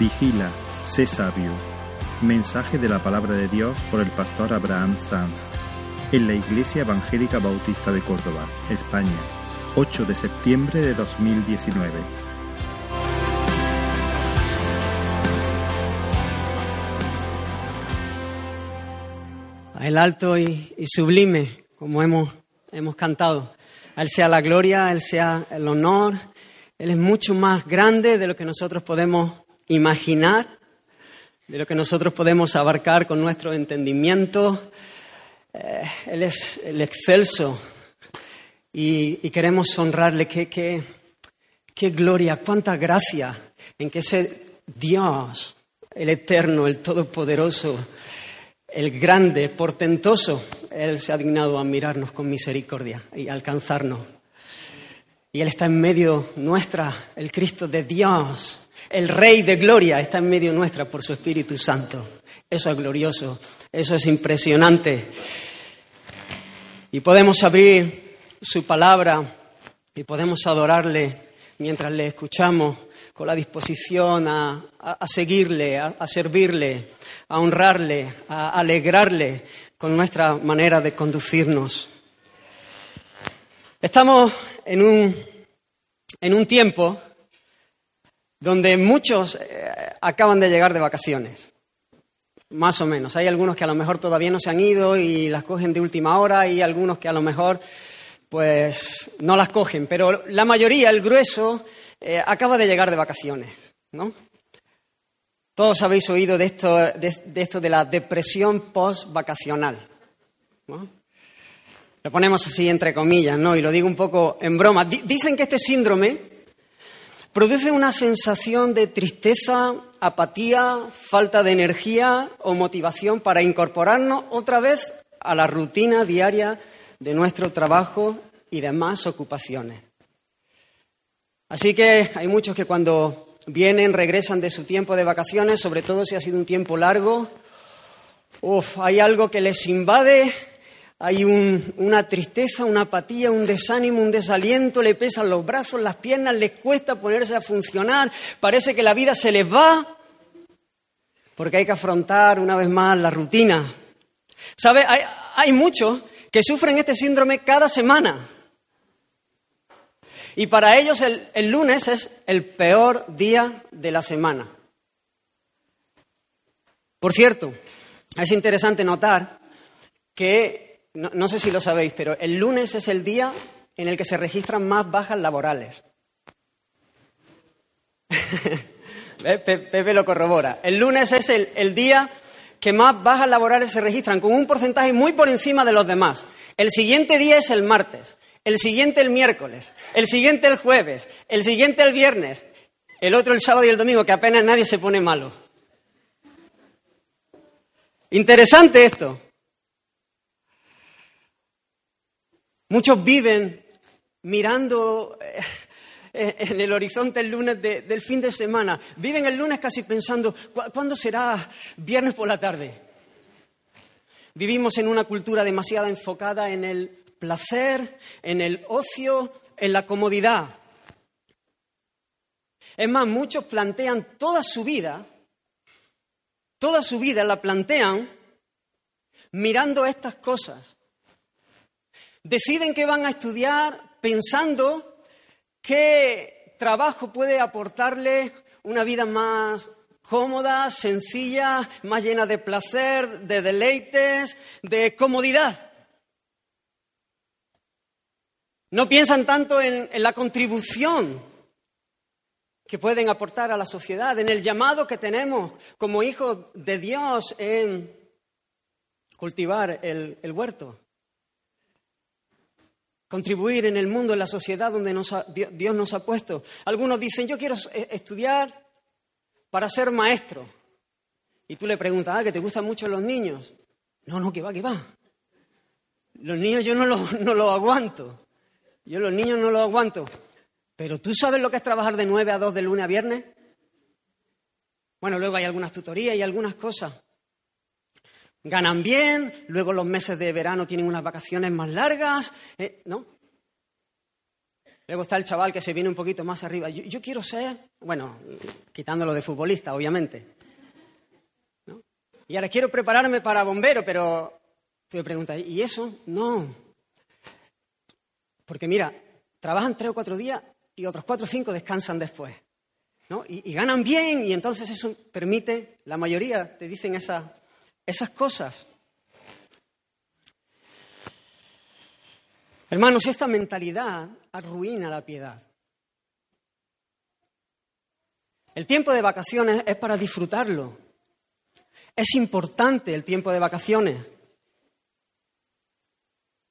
Vigila, sé sabio. Mensaje de la palabra de Dios por el pastor Abraham Sanz. En la Iglesia Evangélica Bautista de Córdoba, España, 8 de septiembre de 2019. A el alto y, y sublime, como hemos, hemos cantado. A Él sea la gloria, a Él sea el honor. Él es mucho más grande de lo que nosotros podemos imaginar, de lo que nosotros podemos abarcar con nuestro entendimiento. Eh, él es el excelso y, queremos honrarle. Qué, qué, qué gloria, cuánta gracia en que ese Dios, el eterno, el todopoderoso, el grande, portentoso, Él se ha dignado a mirarnos con misericordia y alcanzarnos. Y Él está en medio nuestra, el Cristo de Dios, el Rey de Gloria, está en medio nuestra por su Espíritu Santo. Eso es glorioso, eso es impresionante. Y podemos abrir su palabra y podemos adorarle mientras le escuchamos con la disposición a, a, seguirle, a, a servirle, a honrarle, a alegrarle con nuestra manera de conducirnos. Estamos en un, en un tiempo donde muchos eh, acaban de llegar de vacaciones, más o menos. Hay algunos que a lo mejor todavía no se han ido y las cogen de última hora y algunos que a lo mejor pues no las cogen, pero la mayoría, el grueso, eh, acaba de llegar de vacaciones, ¿no? Todos habéis oído de esto de, esto de la depresión post-vacacional. Lo ponemos así entre comillas, ¿no? Y lo digo un poco en broma. Dicen que este síndrome produce una sensación de tristeza, apatía, falta de energía o motivación para incorporarnos otra vez a la rutina diaria de nuestro trabajo y demás ocupaciones. Así que hay muchos que cuando vienen, regresan de su tiempo de vacaciones, sobre todo si ha sido un tiempo largo. Hay algo que les invade, hay un, una tristeza, una apatía, un desánimo, un desaliento, le pesan los brazos, las piernas, les cuesta ponerse a funcionar, parece que la vida se les va, porque hay que afrontar una vez más la rutina. ¿Sabe? Hay, muchos que sufren este síndrome cada semana. Y para ellos el, el, lunes es el peor día de la semana. Por cierto, es interesante notar que, no, sé si lo sabéis, pero el lunes es el día en el que se registran más bajas laborales. Pepe lo corrobora. El lunes es el, el día que más bajas laborales se registran, con un porcentaje muy por encima de los demás. El siguiente día es el martes el siguiente el miércoles, el siguiente el jueves, el siguiente el viernes, el otro el sábado y el domingo, que apenas nadie se pone malo. Interesante esto. Muchos viven mirando en el horizonte el lunes de, del fin de semana. Viven el lunes casi pensando, ¿cuándo será viernes por la tarde? Vivimos en una cultura demasiado enfocada en el placer, en el ocio, en la comodidad. Es más, muchos plantean toda su vida, toda su vida la plantean mirando estas cosas. Deciden que van a estudiar pensando qué trabajo puede aportarle una vida más cómoda, sencilla, más llena de placer, de deleites, de comodidad. No piensan tanto en, la contribución que pueden aportar a la sociedad, en el llamado que tenemos como hijos de Dios en cultivar el huerto, contribuir en el mundo, en la sociedad donde nos ha, Dios nos ha puesto. Algunos dicen, yo quiero estudiar para ser maestro. Y tú le preguntas, ah, que te gustan mucho los niños. No, no, que va, que va. Los niños yo no los no lo aguanto. Yo los niños no los aguanto. Pero ¿tú sabes lo que es trabajar de 9 a 2 de lunes a viernes? Bueno, luego hay algunas tutorías y algunas cosas. Ganan bien, luego los meses de verano tienen unas vacaciones más largas, eh, ¿no? Luego está el chaval que se viene un poquito más arriba. Yo, quiero ser, bueno, quitándolo de futbolista, obviamente. Y ahora quiero prepararme para bombero, pero tú me preguntas, ¿y eso? No. Porque mira, trabajan tres o cuatro días y otros cuatro o cinco descansan después. ¿no? Y, ganan bien y entonces eso permite, la mayoría te dicen esas cosas. Hermanos, esta mentalidad arruina la piedad. El tiempo de vacaciones es para disfrutarlo. Es importante el tiempo de vacaciones.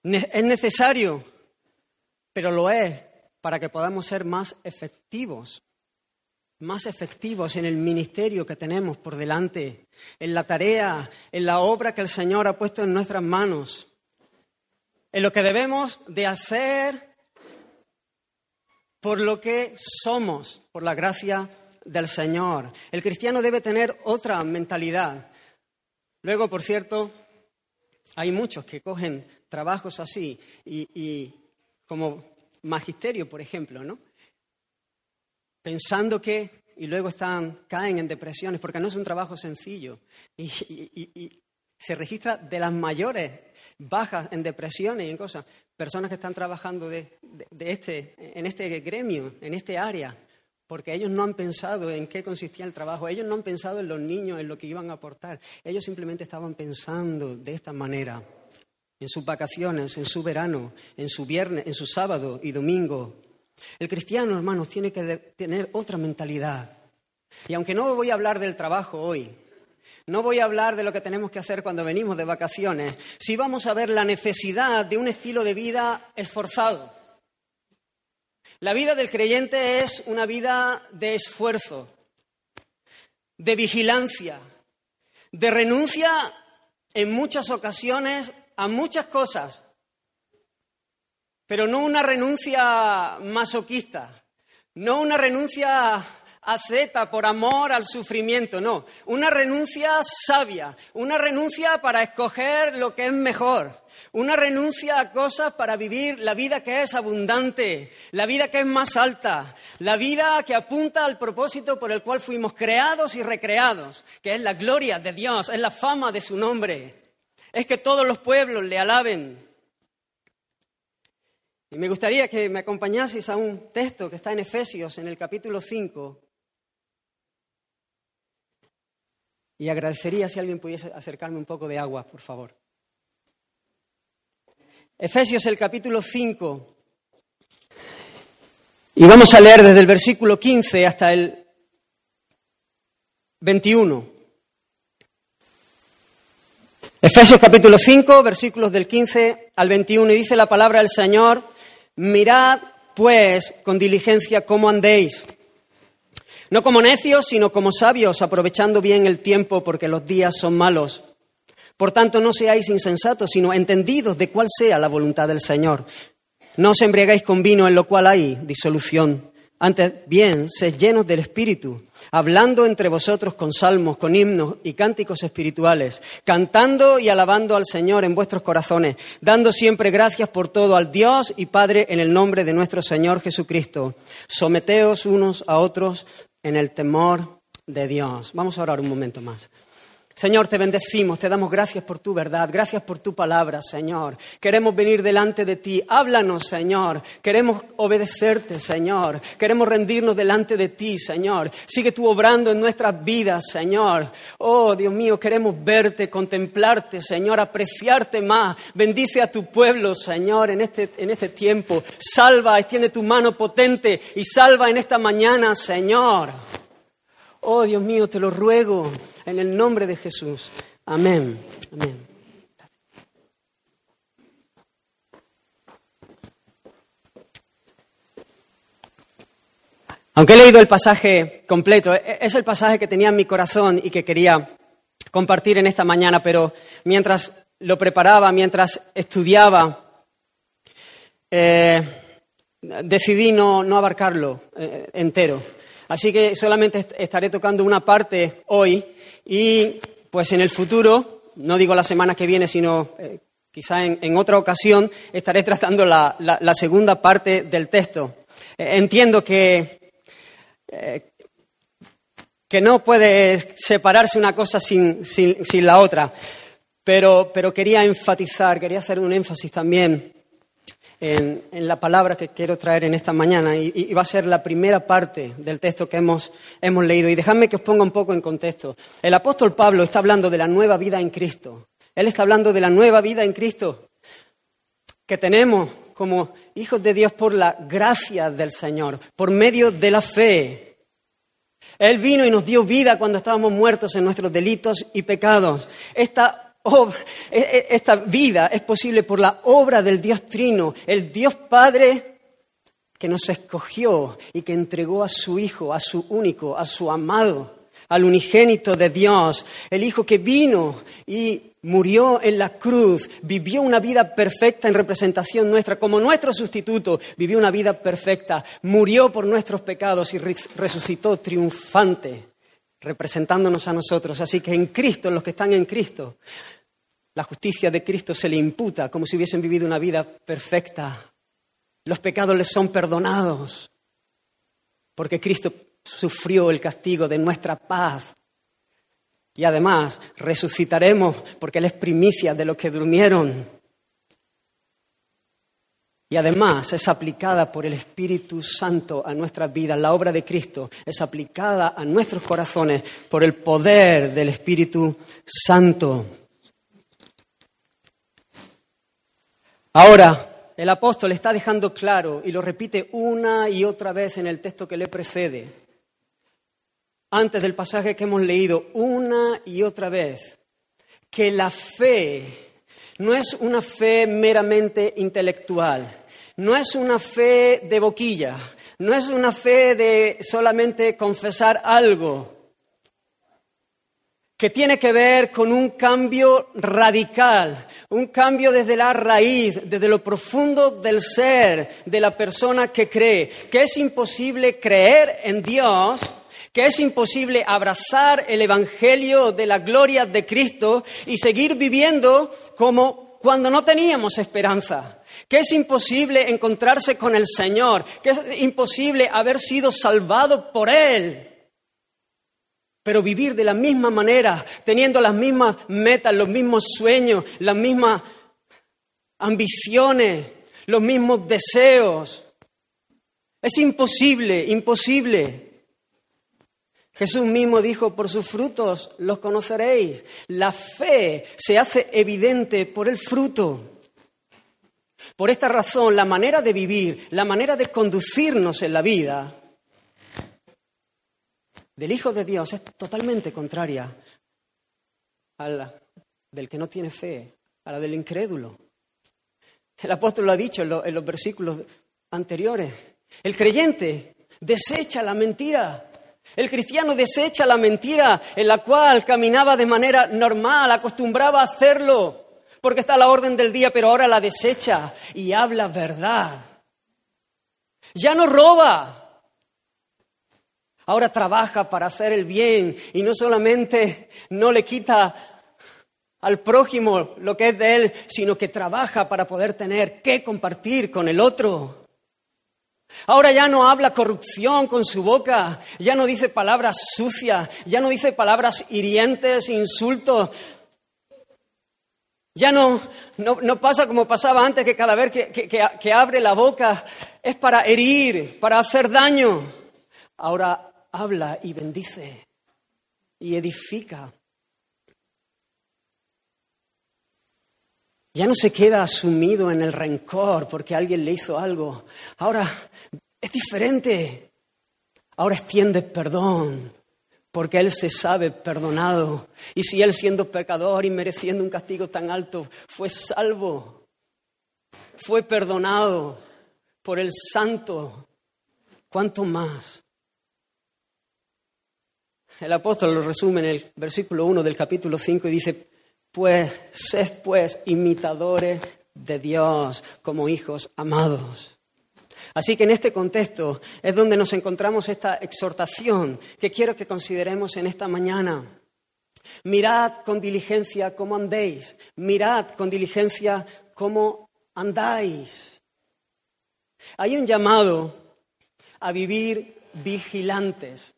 Es necesario, pero lo es para que podamos ser más efectivos, más efectivos en el ministerio que tenemos por delante, en la tarea, en la obra que el Señor ha puesto en nuestras manos en lo que debemos de hacer por lo que somos, por la gracia del Señor. El cristiano debe tener otra mentalidad. Luego, por cierto, hay muchos que cogen trabajos así y, como magisterio, por ejemplo, ¿no? Pensando que y luego están caen en depresiones porque no es un trabajo sencillo. Y, se registra de las mayores bajas en depresiones y en cosas, personas que están trabajando de, este, en este gremio, en este área, porque ellos no han pensado en qué consistía el trabajo, ellos no han pensado en los niños, en lo que iban a aportar, ellos simplemente estaban pensando de esta manera, en sus vacaciones, en su verano, en su viernes, en su sábado y domingo. El cristiano, hermanos, tiene que tener otra mentalidad. Y aunque no voy a hablar del trabajo hoy, no voy a hablar de lo que tenemos que hacer cuando venimos de vacaciones, si vamos a ver la necesidad de un estilo de vida esforzado. La vida del creyente es una vida de esfuerzo, de vigilancia, de renuncia en muchas ocasiones a muchas cosas, pero no una renuncia masoquista, no una renuncia acepta por amor al sufrimiento, no, una renuncia sabia, una renuncia para escoger lo que es mejor, una renuncia a cosas para vivir la vida que es abundante, la vida que es más alta, la vida que apunta al propósito por el cual fuimos creados y recreados, que es la gloria de Dios, es la fama de su nombre, es que todos los pueblos le alaben. Y me gustaría que me acompañaseis a un texto que está en Efesios, en el capítulo 5, Y agradecería si alguien pudiese acercarme un poco de agua, por favor. Efesios el capítulo 5. Y vamos a leer desde el versículo 15 hasta el 21. Efesios capítulo 5, versículos del 15 al 21, y dice la palabra del Señor, mirad pues con diligencia cómo andéis no como necios, sino como sabios, aprovechando bien el tiempo porque los días son malos. Por tanto, no seáis insensatos, sino entendidos de cuál sea la voluntad del Señor. No os embriagáis con vino en lo cual hay disolución. Antes bien, sed llenos del Espíritu, hablando entre vosotros con salmos, con himnos y cánticos espirituales, cantando y alabando al Señor en vuestros corazones, dando siempre gracias por todo al Dios y Padre en el nombre de nuestro Señor Jesucristo. Someteos unos a otros en el temor de Dios. Vamos a orar un momento más. Señor, te bendecimos, te damos gracias por tu verdad, gracias por tu palabra, Señor. Queremos venir delante de ti. Háblanos, Señor. Queremos obedecerte, Señor. Queremos rendirnos delante de ti, Señor. Sigue tú obrando en nuestras vidas, Señor. Oh, Dios mío, queremos verte, contemplarte, Señor, apreciarte más. Bendice a tu pueblo, Señor, en este, en este tiempo. Salva, extiende tu mano potente y salva en esta mañana, Señor. Oh Dios mío, te lo ruego en el nombre de Jesús. Amén. Amén. Aunque he leído el pasaje completo, e-, es el pasaje que tenía en mi corazón y que quería compartir en esta mañana, pero mientras lo preparaba, mientras estudiaba, eh, decidí no, abarcarlo eh, entero. Así que solamente estaré tocando una parte hoy y pues en el futuro, no digo la semana que viene, sino eh, quizá en, otra ocasión, estaré tratando la, segunda parte del texto. Eh, entiendo que, eh, que no puede separarse una cosa sin, la otra, pero, pero, quería enfatizar, quería hacer un énfasis también en, la palabra que quiero traer en esta mañana y, va a ser la primera parte del texto que hemos, hemos leído. Y dejadme que os ponga un poco en contexto. El apóstol Pablo está hablando de la nueva vida en Cristo. Él está hablando de la nueva vida en Cristo que tenemos como hijos de Dios por la gracia del Señor, por medio de la fe. Él vino y nos dio vida cuando estábamos muertos en nuestros delitos y pecados. Esta, esta vida es posible por la obra del Dios Trino, el Dios Padre que nos escogió y que entregó a su Hijo, a su único, a su amado, al unigénito de Dios, el Hijo que vino y murió en la cruz, vivió una vida perfecta en representación nuestra, como nuestro sustituto, vivió una vida perfecta, murió por nuestros pecados y resucitó triunfante, representándonos a nosotros. Así que en Cristo, los que están en Cristo, la justicia de Cristo se le imputa como si hubiesen vivido una vida perfecta. Los pecados les son perdonados, porque Cristo sufrió el castigo de nuestra paz y además resucitaremos porque Él es primicia de los que durmieron. Y además es aplicada por el Espíritu Santo a nuestras vidas. La obra de Cristo es aplicada a nuestros corazones por el poder del Espíritu Santo. Ahora, el apóstol está dejando claro, y lo repite una y otra vez en el texto que le precede, antes del pasaje que hemos leído una y otra vez, que la fe no es una fe meramente intelectual, no es una fe de boquilla, no es una fe de solamente confesar algo, que tiene que ver con un cambio radical, un cambio desde la raíz, desde lo profundo del ser de la persona que cree, que es imposible creer en Dios que es imposible abrazar el Evangelio de la gloria de Cristo y seguir viviendo como cuando no teníamos esperanza, que es imposible encontrarse con el Señor, que es imposible haber sido salvado por Él, pero vivir de la misma manera, teniendo las mismas metas, los mismos sueños, las mismas ambiciones, los mismos deseos. Es imposible, imposible. Jesús mismo dijo, por sus frutos los conoceréis. La fe se hace evidente por el fruto. Por esta razón, la manera de vivir, la manera de conducirnos en la vida del Hijo de Dios es totalmente contraria a la del que no tiene fe, a la del incrédulo. El apóstol lo ha dicho en, los versículos anteriores. El creyente desecha la mentira el cristiano desecha la mentira en la cual caminaba de manera normal, acostumbraba a hacerlo, porque está a la orden del día, pero ahora la desecha y habla verdad. Ya no roba. Ahora trabaja para hacer el bien y no solamente no le quita al prójimo lo que es de él, sino que trabaja para poder tener que compartir con el otro. Ahora ya no habla corrupción con su boca, ya no dice palabras sucias, ya no dice palabras hirientes, insultos. Ya no, no, pasa como pasaba antes, que cada vez que, que abre la boca es para herir, para hacer daño. Ahora habla y bendice y edifica. Ya no se queda sumido en el rencor porque alguien le hizo algo. Ahora es diferente. Ahora extiende perdón porque Él se sabe perdonado. Y si Él siendo pecador y mereciendo un castigo tan alto fue salvo, fue perdonado por el santo, ¿cuánto más? El apóstol lo resume en el versículo 1 del capítulo 5 y dice, pues, sed pues imitadores de Dios como hijos amados. Así que en este contexto es donde nos encontramos esta exhortación que quiero que consideremos en esta mañana. Mirad con diligencia cómo andéis, mirad con diligencia cómo andáis. Hay un llamado a vivir vigilantes.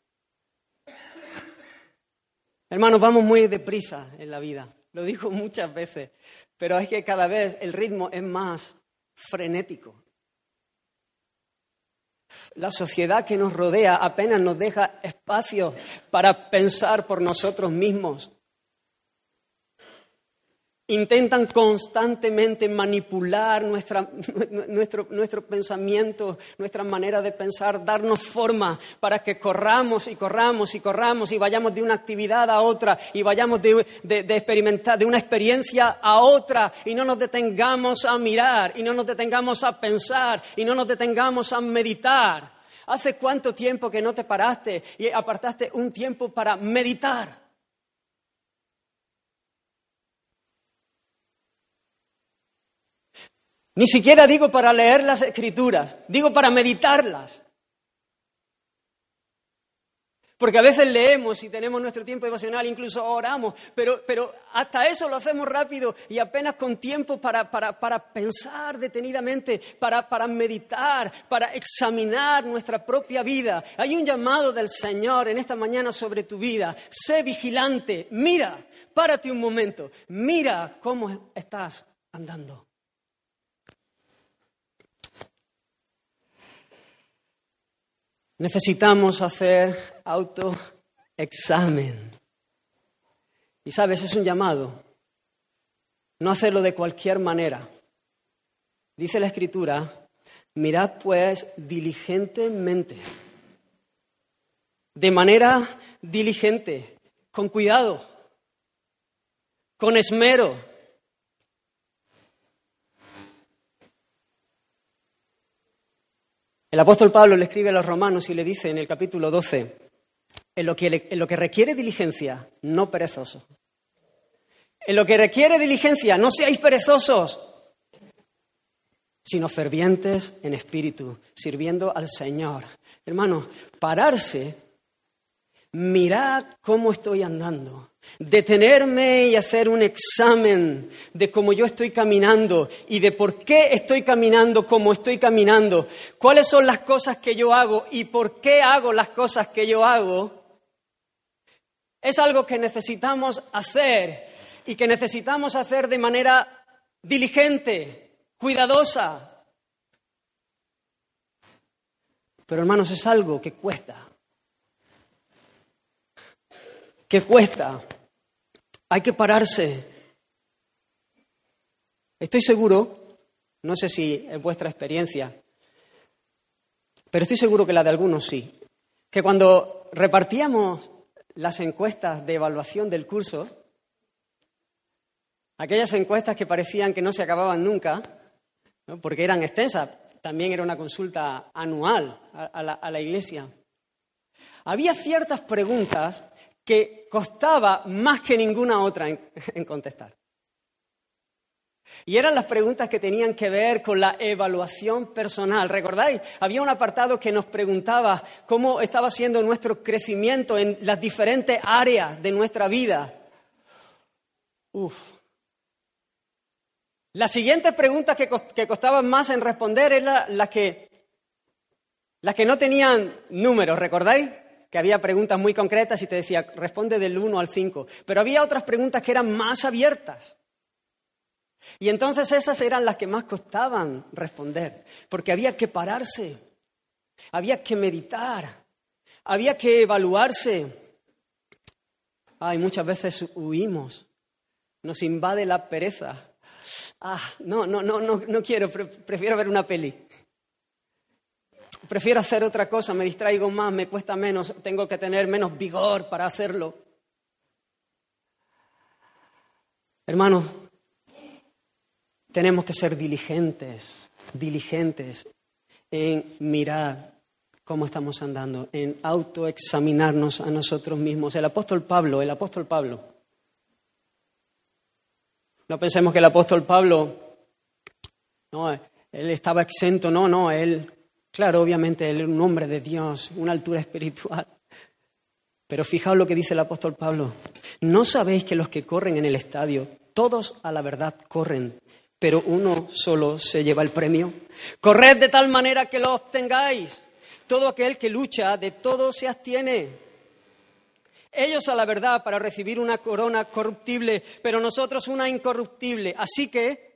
Hermanos, vamos muy deprisa en la vida, lo digo muchas veces, pero es que cada vez el ritmo es más frenético. La sociedad que nos rodea apenas nos deja espacio para pensar por nosotros mismos. Intentan constantemente manipular nuestra, nuestro, pensamiento, nuestra manera de pensar, darnos forma para que corramos y corramos y corramos y vayamos de una actividad a otra y vayamos de, de experimentar, de una experiencia a otra y no nos detengamos a mirar y no nos detengamos a pensar y no nos detengamos a meditar. ¿Hace cuánto tiempo que no te paraste y apartaste un tiempo para meditar? Ni siquiera digo para leer las escrituras, digo para meditarlas. Porque a veces leemos y tenemos nuestro tiempo devocional, incluso oramos, pero, pero hasta eso lo hacemos rápido y apenas con tiempo para, para, para pensar detenidamente, para, para meditar, para examinar nuestra propia vida. Hay un llamado del Señor en esta mañana sobre tu vida. Sé vigilante, mira, párate un momento, mira cómo estás andando. Necesitamos hacer autoexamen. Y sabes, es un llamado. No hacerlo de cualquier manera. Dice la Escritura, mirad pues diligentemente, de manera diligente, con cuidado, con esmero, El apóstol Pablo le escribe a los romanos y le dice en el capítulo 12, en lo que, requiere diligencia, no perezoso. En lo que requiere diligencia, no seáis perezosos, sino fervientes en espíritu, sirviendo al Señor. Hermano, pararse, mirad cómo estoy andando. Detenerme y hacer un examen de cómo yo estoy caminando y de por qué estoy caminando como estoy caminando, cuáles son las cosas que yo hago y por qué hago las cosas que yo hago, es algo que necesitamos hacer y que necesitamos hacer de manera diligente, cuidadosa. Pero hermanos, es algo que cuesta que cuesta. Hay que pararse. Estoy seguro, no sé si es vuestra experiencia, pero estoy seguro que la de algunos sí, que cuando repartíamos las encuestas de evaluación del curso, aquellas encuestas que parecían que no se acababan nunca, porque eran extensas, también era una consulta anual a, la, a la iglesia, había ciertas preguntas que costaba más que ninguna otra en, contestar. Y eran las preguntas que tenían que ver con la evaluación personal. ¿Recordáis? Había un apartado que nos preguntaba cómo estaba siendo nuestro crecimiento en las diferentes áreas de nuestra vida. Uf. Las siguientes preguntas que, costaban más en responder eran las que, las que no tenían números, ¿recordáis? Que había preguntas muy concretas y te decía, responde del 1 al 5. Pero había otras preguntas que eran más abiertas. Y entonces esas eran las que más costaban responder, porque había que pararse, había que meditar, había que evaluarse. Ay, muchas veces huimos, nos invade la pereza. Ah, no, no, no, no, no quiero, prefiero ver una peli prefiero hacer otra cosa, me distraigo más, me cuesta menos, tengo que tener menos vigor para hacerlo. Hermanos, tenemos que ser diligentes, diligentes en mirar cómo estamos andando, en autoexaminarnos a nosotros mismos. El apóstol Pablo, el apóstol Pablo. No pensemos que el apóstol Pablo, no, él estaba exento, no, no, él Claro, obviamente él es un hombre de Dios, una altura espiritual. Pero fijaos lo que dice el apóstol Pablo. ¿No sabéis que los que corren en el estadio, todos a la verdad corren, pero uno solo se lleva el premio? Corred de tal manera que lo obtengáis. Todo aquel que lucha, de todo se abstiene. Ellos a la verdad para recibir una corona corruptible, pero nosotros una incorruptible. Así que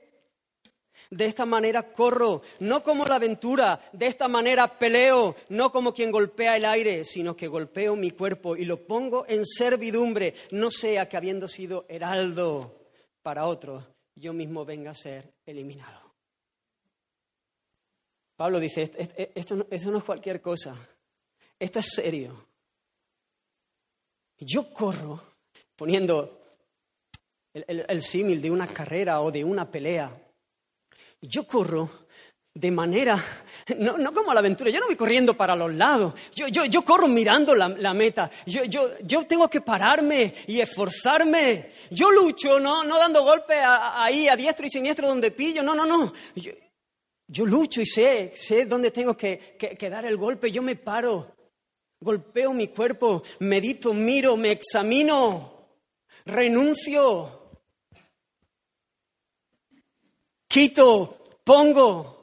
de esta manera corro, no como la aventura, de esta manera peleo, no como quien golpea el aire, sino que golpeo mi cuerpo y lo pongo en servidumbre, no sea que habiendo sido heraldo para otros, yo mismo venga a ser eliminado. Pablo dice, esto, no es cualquier cosa, esto es serio. Yo corro poniendo el símil de una carrera o de una pelea yo corro de manera, no, no, como la aventura, yo no voy corriendo para los lados, yo, yo, yo corro mirando la, la meta, yo, yo, tengo que pararme y esforzarme, yo lucho, no, no dando golpes ahí a diestro y siniestro donde pillo, no, no, no, yo, lucho y sé, sé dónde tengo que, que dar el golpe, yo me paro, golpeo mi cuerpo, medito, miro, me examino, renuncio, quito, pongo.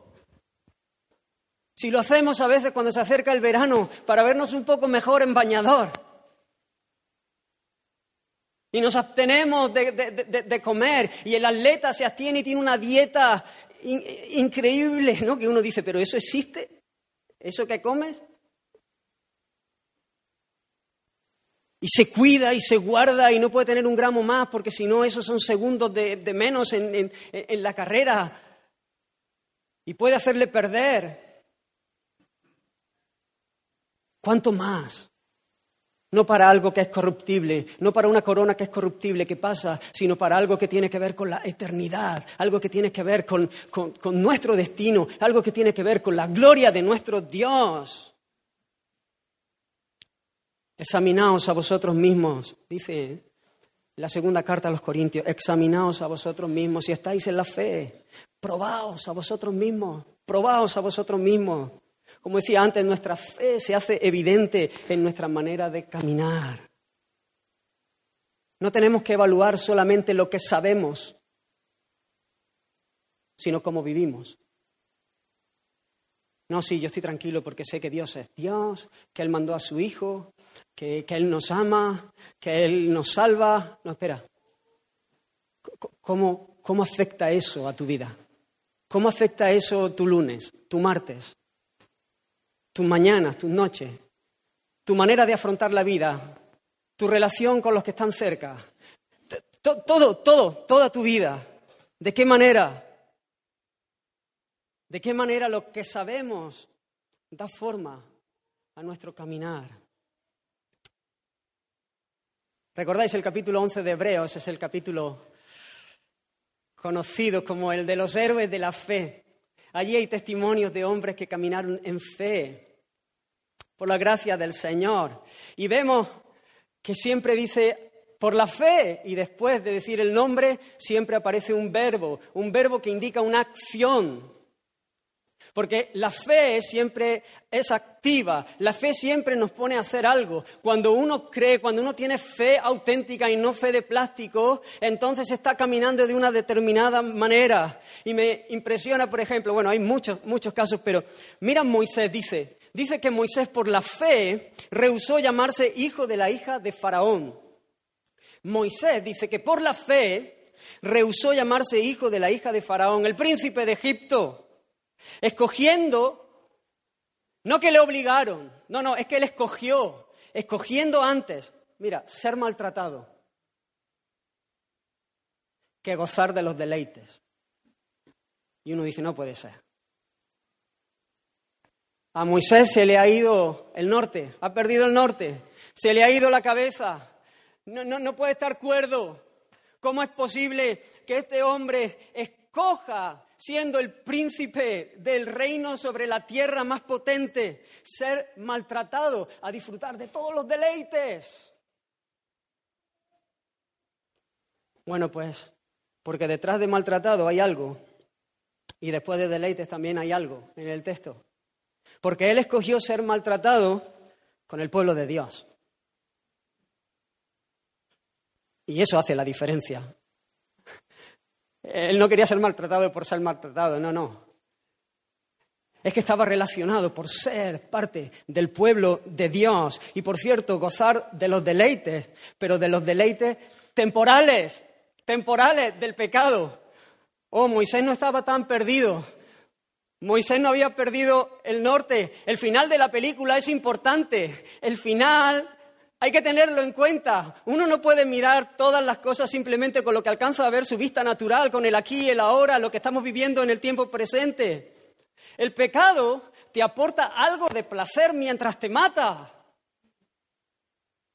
Si lo hacemos a veces cuando se acerca el verano para vernos un poco mejor en bañador. Y nos abstenemos de, comer y el atleta se abstiene y tiene una dieta increíble, ¿no? Que uno dice, pero ¿eso existe? ¿Eso que comes? Y se cuida y se guarda y no puede tener un gramo más porque si no esos son segundos de, menos en, en la carrera y puede hacerle perder. ¿Cuánto más? No para algo que es corruptible, no para una corona que es corruptible, que pasa, sino para algo que tiene que ver con la eternidad, algo que tiene que ver con, con nuestro destino, algo que tiene que ver con la gloria de nuestro Dios. Examinaos a vosotros mismos, dice la segunda carta a los Corintios, examinaos a vosotros mismos si estáis en la fe, probaos a vosotros mismos, probaos a vosotros mismos. Como decía antes, nuestra fe se hace evidente en nuestra manera de caminar. No tenemos que evaluar solamente lo que sabemos, sino cómo vivimos. No, sí, yo estoy tranquilo porque sé que Dios es Dios, que Él mandó a su Hijo, que, Él nos ama, que Él nos salva. No, espera. ¿Cómo, ¿Cómo afecta eso a tu vida? ¿Cómo afecta eso tu lunes, tu martes, tus mañanas, tus noches, tu manera de afrontar la vida, tu relación con los que están cerca? Todo, todo, toda tu vida. ¿De qué manera? ¿De qué manera lo que sabemos da forma a nuestro caminar? ¿Recordáis el capítulo 11 de Hebreos? Es el capítulo conocido como el de los héroes de la fe. Allí hay testimonios de hombres que caminaron en fe por la gracia del Señor. Y vemos que siempre dice por la fe y después de decir el nombre siempre aparece un verbo, un verbo que indica una acción. Porque la fe siempre es activa, la fe siempre nos pone a hacer algo. Cuando uno cree, cuando uno tiene fe auténtica y no fe de plástico, entonces está caminando de una determinada manera. Y me impresiona, por ejemplo, bueno, hay muchos, muchos casos, pero mira Moisés, dice, dice que Moisés por la fe rehusó llamarse hijo de la hija de Faraón. Moisés dice que por la fe rehusó llamarse hijo de la hija de Faraón, el príncipe de Egipto. Escogiendo, no que le obligaron, no, no, es que él escogió, escogiendo antes, mira, ser maltratado que gozar de los deleites. Y uno dice, no puede ser. A Moisés se le ha ido el norte, ha perdido el norte, se le ha ido la cabeza, no, no, no puede estar cuerdo. ¿Cómo es posible que este hombre escoja siendo el príncipe del reino sobre la tierra más potente, ser maltratado, a disfrutar de todos los deleites. Bueno, pues, porque detrás de maltratado hay algo, y después de deleites también hay algo en el texto. Porque él escogió ser maltratado con el pueblo de Dios. Y eso hace la diferencia él no quería ser maltratado por ser maltratado, no, no. es que estaba relacionado por ser parte del pueblo de Dios y, por cierto, gozar de los deleites, pero de los deleites temporales, temporales del pecado. Oh, Moisés no estaba tan perdido. Moisés no había perdido el norte. El final de la película es importante. El final hay que tenerlo en cuenta. Uno no puede mirar todas las cosas simplemente con lo que alcanza a ver su vista natural, con el aquí el ahora, lo que estamos viviendo en el tiempo presente. El pecado te aporta algo de placer mientras te mata.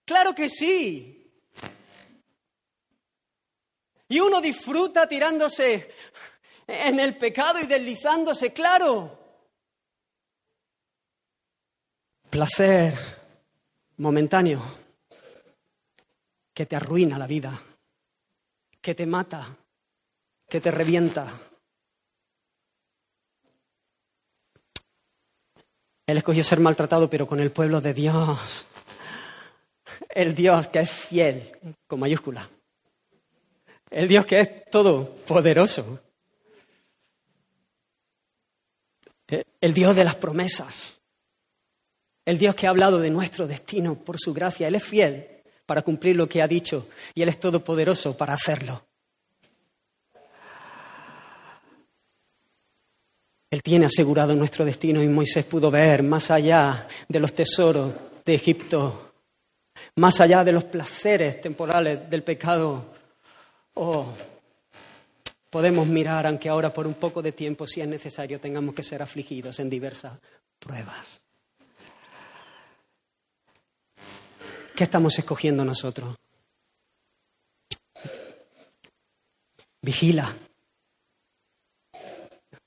Claro que sí. Y uno disfruta tirándose en el pecado y deslizándose, claro. Placer momentáneo que te arruina la vida, que te mata, que te revienta. Él escogió ser maltratado, pero con el pueblo de Dios. El Dios que es fiel, con mayúscula. El Dios que es todopoderoso. El Dios de las promesas. El Dios que ha hablado de nuestro destino por su gracia. Él es fiel para cumplir lo que ha dicho y Él es todopoderoso para hacerlo. Él tiene asegurado nuestro destino y Moisés pudo ver más allá de los tesoros de Egipto, más allá de los placeres temporales del pecado. Oh, podemos mirar, aunque ahora por un poco de tiempo, si es necesario, tengamos que ser afligidos en diversas pruebas. ¿Qué estamos escogiendo nosotros? Vigila.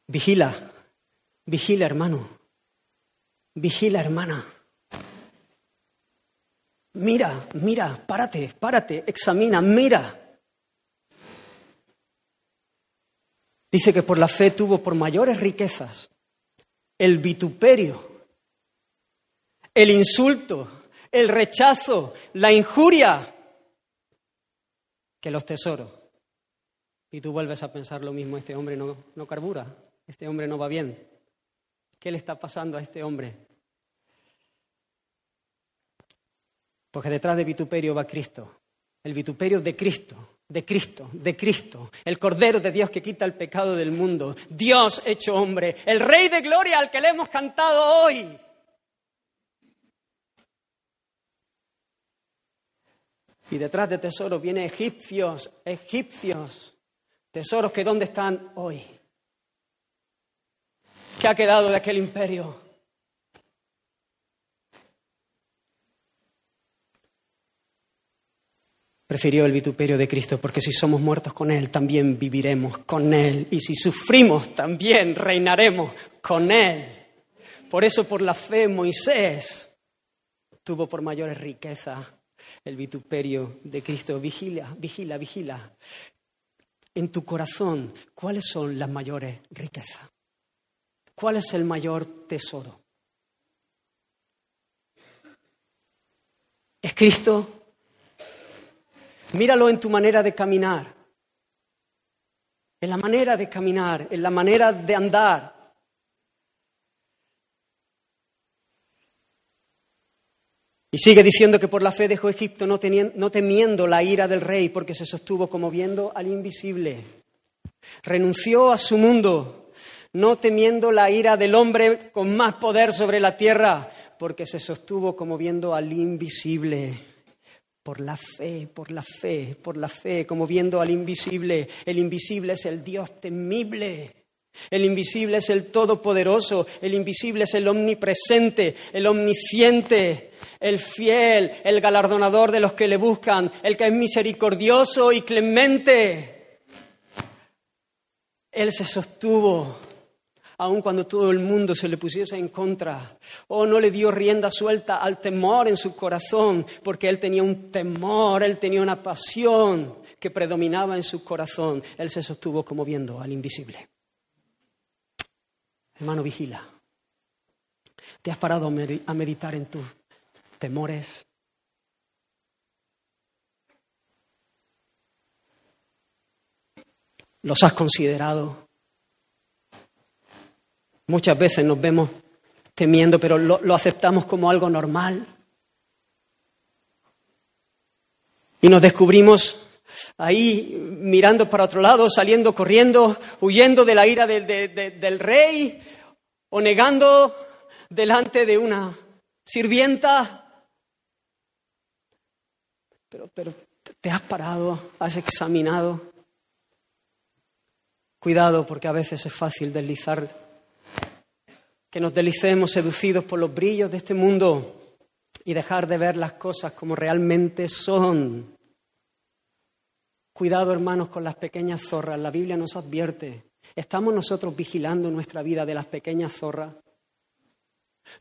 Vigila. Vigila, hermano. Vigila, hermana. Mira, mira, párate, párate, examina, mira. Dice que por la fe tuvo por mayores riquezas el vituperio, el insulto, el rechazo, la injuria, que los tesoros. Y tú vuelves a pensar lo mismo, este hombre no, no carbura, este hombre no va bien. ¿Qué le está pasando a este hombre? Porque detrás de vituperio va Cristo. El vituperio de Cristo, de Cristo, de Cristo. El Cordero de Dios que quita el pecado del mundo. Dios hecho hombre. El Rey de Gloria al que le hemos cantado hoy. Y detrás de tesoros viene egipcios, egipcios. Tesoros que ¿dónde están hoy? ¿Qué ha quedado de aquel imperio? Prefirió el vituperio de Cristo porque si somos muertos con Él, también viviremos con Él. Y si sufrimos, también reinaremos con Él. Por eso, por la fe, Moisés tuvo por mayores riquezas el vituperio de Cristo. Vigila, vigila, vigila. En tu corazón, ¿cuáles son las mayores riquezas? ¿Cuál es el mayor tesoro? ¿Es Cristo? Míralo en tu manera de caminar, en la manera de caminar, en la manera de andar. Y sigue diciendo que por la fe dejó Egipto no, no, temiendo la ira del rey porque se sostuvo como viendo al invisible. Renunció a su mundo no temiendo la ira del hombre con más poder sobre la tierra, porque se sostuvo como viendo al invisible. Por la fe, por la fe, por la fe, como viendo al invisible. El invisible es el Dios temible. El invisible es el todopoderoso. El invisible es el omnipresente, el omnisciente, el fiel, el galardonador de los que le buscan, el que es misericordioso y clemente. Él se sostuvo aun cuando todo el mundo se le pusiese en contra. O no le dio rienda suelta al temor en su corazón, porque él tenía un temor, él tenía una pasión que predominaba en su corazón. Él se sostuvo como viendo al invisible. Hermano, vigila. ¿Te has parado a meditar en tus temores? ¿Los has considerado? Muchas veces nos vemos temiendo, pero lo, aceptamos como algo normal. Y nos descubrimos ahí mirando para otro lado, saliendo corriendo, huyendo de la ira del rey o negando delante de una sirvienta. Pero, pero te has parado, has examinado. Cuidado porque a veces es fácil deslizar, que nos deslicemos seducidos por los brillos de este mundo y dejar de ver las cosas como realmente son. Cuidado, hermanos, con las pequeñas zorras. La Biblia nos advierte. ¿Estamos nosotros vigilando nuestra vida de las pequeñas zorras?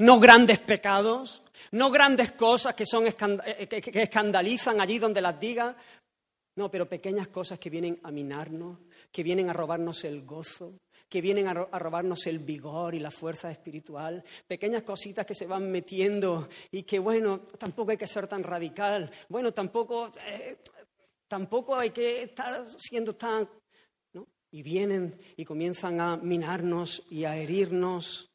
No grandes pecados, no grandes cosas que, son eh, que escandalizan allí donde las diga. No, pero pequeñas cosas que vienen a minarnos, que vienen a robarnos el gozo, que vienen a, robarnos el vigor y la fuerza espiritual, pequeñas cositas que se van metiendo y que, bueno, tampoco hay que ser tan radical, bueno, tampoco, eh, tampoco hay que estar siendo tan... Y vienen y comienzan a minarnos y a herirnos.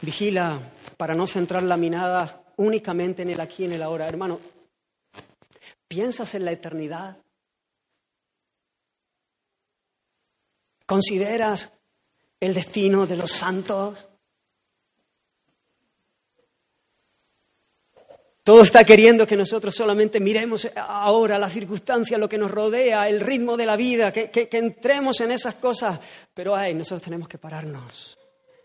Vigila para no centrar la minada únicamente en el aquí y en el ahora. Hermano, ¿piensas en la eternidad? ¿Consideras el destino de los santos? Todo está queriendo que nosotros solamente miremos ahora la circunstancia, lo que nos rodea, el ritmo de la vida, que, que entremos en esas cosas. Pero ay, nosotros tenemos que pararnos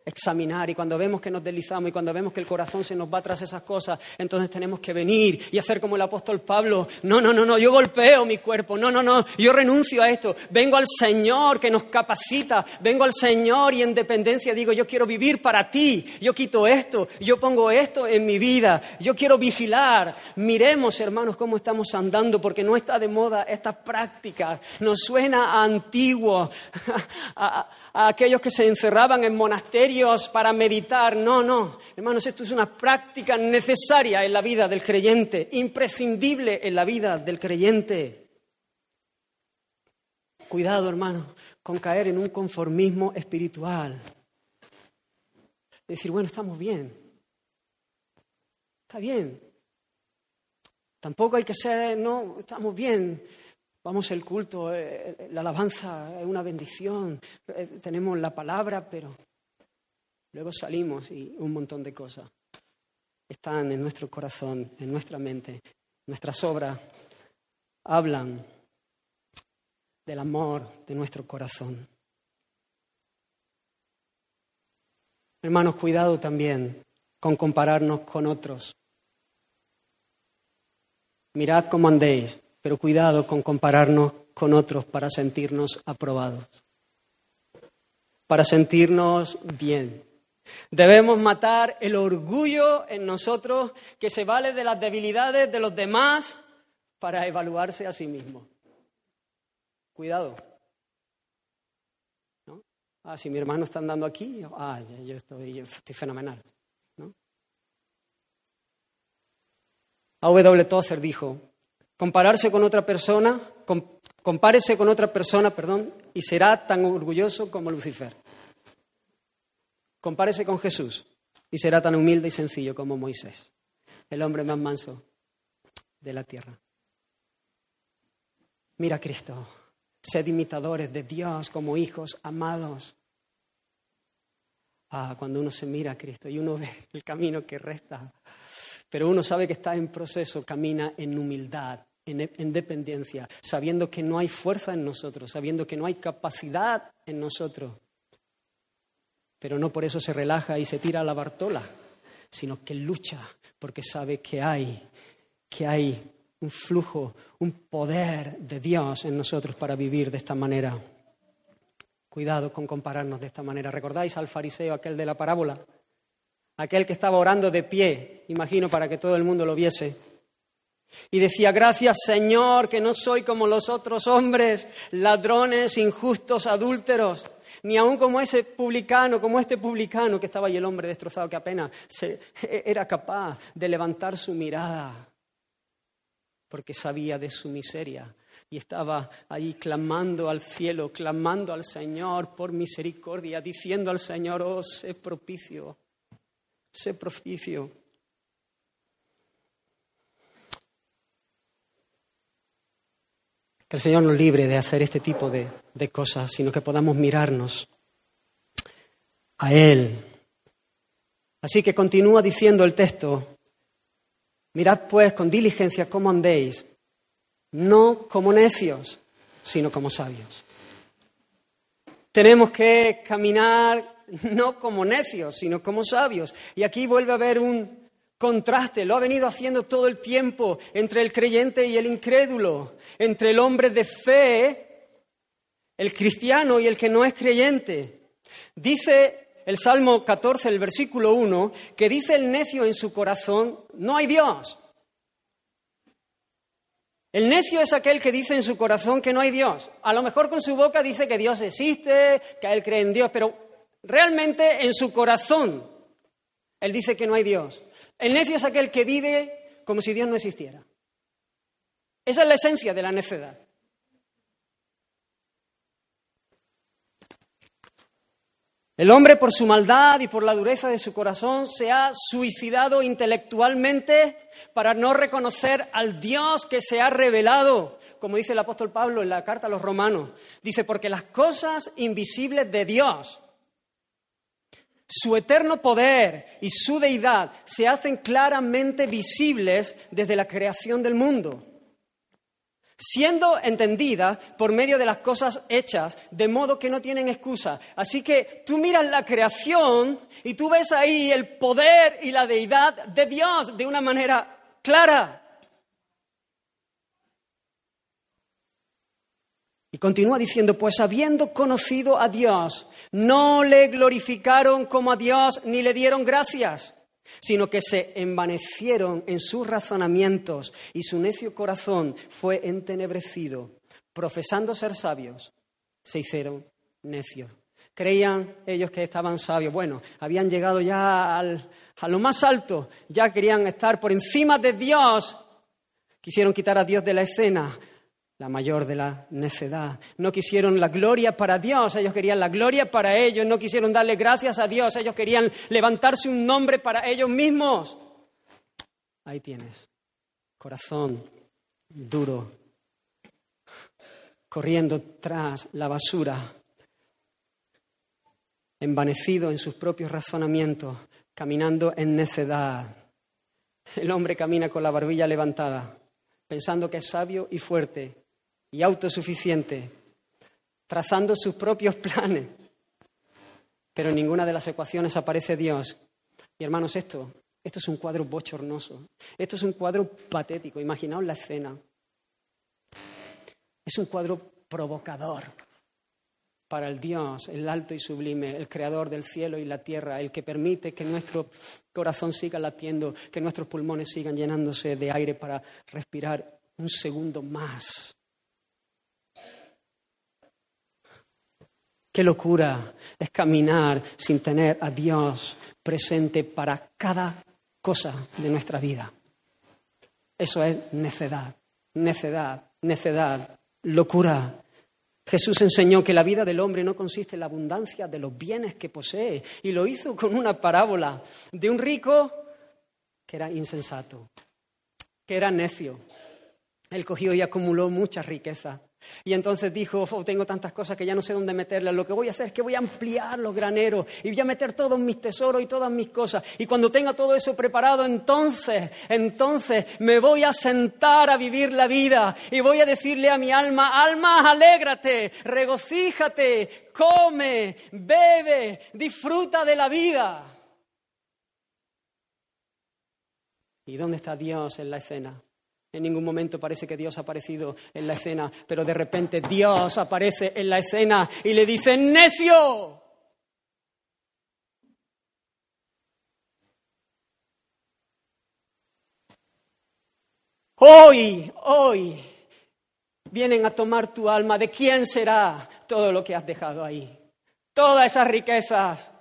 examinar y cuando vemos que nos deslizamos y cuando vemos que el corazón se nos va tras esas cosas, entonces tenemos que venir y hacer como el apóstol Pablo, no, no, no, no, yo golpeo mi cuerpo, no, no, no, yo renuncio a esto, vengo al Señor que nos capacita, vengo al Señor y en dependencia digo, yo quiero vivir para ti, yo quito esto, yo pongo esto en mi vida, yo quiero vigilar, miremos hermanos cómo estamos andando porque no está de moda estas prácticas, nos suena antiguo a, a aquellos que se encerraban en monasterios, para meditar. No, no. Hermanos, esto es una práctica necesaria en la vida del creyente, imprescindible en la vida del creyente. Cuidado, hermano, con caer en un conformismo espiritual. Decir, bueno, estamos bien. Está bien. Tampoco hay que ser, no, estamos bien. Vamos el culto, eh, la alabanza es una bendición. Eh, tenemos la palabra, pero Luego salimos y un montón de cosas están en nuestro corazón, en nuestra mente. Nuestras obras hablan del amor de nuestro corazón. Hermanos, cuidado también con compararnos con otros. Mirad cómo andéis, pero cuidado con compararnos con otros para sentirnos aprobados, para sentirnos bien. Debemos matar el orgullo en nosotros que se vale de las debilidades de los demás para evaluarse a sí mismo. Cuidado. ¿No? Ah, si mi hermano está andando aquí, ah, yo, estoy, fenomenal. ¿no? A.W. Tozer dijo, compararse con otra persona, compárese con otra persona, perdón, y será tan orgulloso como Lucifer. Compárese con Jesús y será tan humilde y sencillo como Moisés, el hombre más manso de la tierra. Mira a Cristo, sed imitadores de Dios como hijos amados. Ah, cuando uno se mira a Cristo y uno ve el camino que resta, pero uno sabe que está en proceso, camina en humildad, en, en, dependencia, sabiendo que no hay fuerza en nosotros, sabiendo que no hay capacidad en nosotros, pero no por eso se relaja y se tira a la Bartola, sino que lucha porque sabe que hay, que hay un flujo, un poder de Dios en nosotros para vivir de esta manera. Cuidado con compararnos de esta manera. ¿Recordáis al fariseo aquel de la parábola? Aquel que estaba orando de pie, imagino, para que todo el mundo lo viese. Y decía, gracias Señor, que no soy como los otros hombres, ladrones, injustos, adúlteros ni aun como ese publicano, como este publicano que estaba ahí el hombre destrozado que apenas se, era capaz de levantar su mirada porque sabía de su miseria, y estaba ahí clamando al cielo, clamando al Señor por misericordia, diciendo al Señor, oh, sé propicio, sé propicio. Que el Señor nos libre de hacer este tipo de, cosas, sino que podamos mirarnos a Él. Así que continúa diciendo el texto, mirad pues con diligencia cómo andéis no como necios, sino como sabios. Tenemos que caminar no como necios, sino como sabios. Y aquí vuelve a haber un contraste, lo ha venido haciendo todo el tiempo entre el creyente y el incrédulo, entre el hombre de fe, el cristiano y el que no es creyente. Dice el Salmo 14, el versículo 1, que dice el necio en su corazón, no hay Dios. El necio es aquel que dice en su corazón que no hay Dios. A lo mejor con su boca dice que Dios existe, que él cree en Dios, pero realmente en su corazón él dice que no hay Dios. El necio es aquel que vive como si Dios no existiera. Esa es la esencia de la necedad. El hombre, por su maldad y por la dureza de su corazón, se ha suicidado intelectualmente para no reconocer al Dios que se ha revelado, como dice el apóstol Pablo en la carta a los romanos. Dice, porque las cosas invisibles de Dios, su eterno poder y su deidad se hacen claramente visibles desde la creación del mundo siendo entendida por medio de las cosas hechas, de modo que no tienen excusa. Así que tú miras la creación y tú ves ahí el poder y la deidad de Dios de una manera clara. Y continúa diciendo, pues habiendo conocido a Dios, no le glorificaron como a Dios ni le dieron gracias sino que se envanecieron en sus razonamientos y su necio corazón fue entenebrecido. Profesando ser sabios, se hicieron necios. Creían ellos que estaban sabios. Bueno, habían llegado ya a lo más alto, ya querían estar por encima de Dios. Quisieron quitar a Dios de la escena, la mayor de la necedad. No quisieron la gloria para Dios, ellos querían la gloria para ellos, no quisieron darle gracias a Dios, ellos querían levantarse un nombre para ellos mismos. Ahí tienes, corazón duro, corriendo tras la basura, envanecido en sus propios razonamientos, caminando en necedad. El hombre camina con la barbilla levantada, pensando que es sabio y fuerte, y autosuficiente, trazando sus propios planes. Pero en ninguna de las ecuaciones aparece Dios. Y hermanos, esto, esto es un cuadro bochornoso. Esto es un cuadro patético. Imaginaos la escena. Es un cuadro provocador para el Dios, el alto y sublime, el creador del cielo y la tierra, el que permite que nuestro corazón siga latiendo, que nuestros pulmones sigan llenándose de aire para respirar un segundo más. Qué locura es caminar sin tener a Dios presente para cada cosa de nuestra vida. Eso es necedad, necedad, necedad, locura. Jesús enseñó que la vida del hombre no consiste en la abundancia de los bienes que posee y lo hizo con una parábola de un rico que era insensato, que era necio. Él cogió y acumuló mucha riqueza y entonces dijo, oh, tengo tantas cosas que ya no sé dónde meterlas. Lo que voy a hacer es que voy a ampliar los graneros y voy a meter todos mis tesoros y todas mis cosas. Y cuando tenga todo eso preparado, entonces, entonces me voy a sentar a vivir la vida y voy a decirle a mi alma, alma, alégrate, regocíjate, come, bebe, disfruta de la vida. ¿Y dónde está Dios en la escena? En ningún momento parece que Dios ha aparecido en la escena, pero de repente Dios aparece en la escena y le dice, necio. Hoy, hoy vienen a tomar tu alma. ¿De quién será todo lo que has dejado ahí? Todas esas riquezas.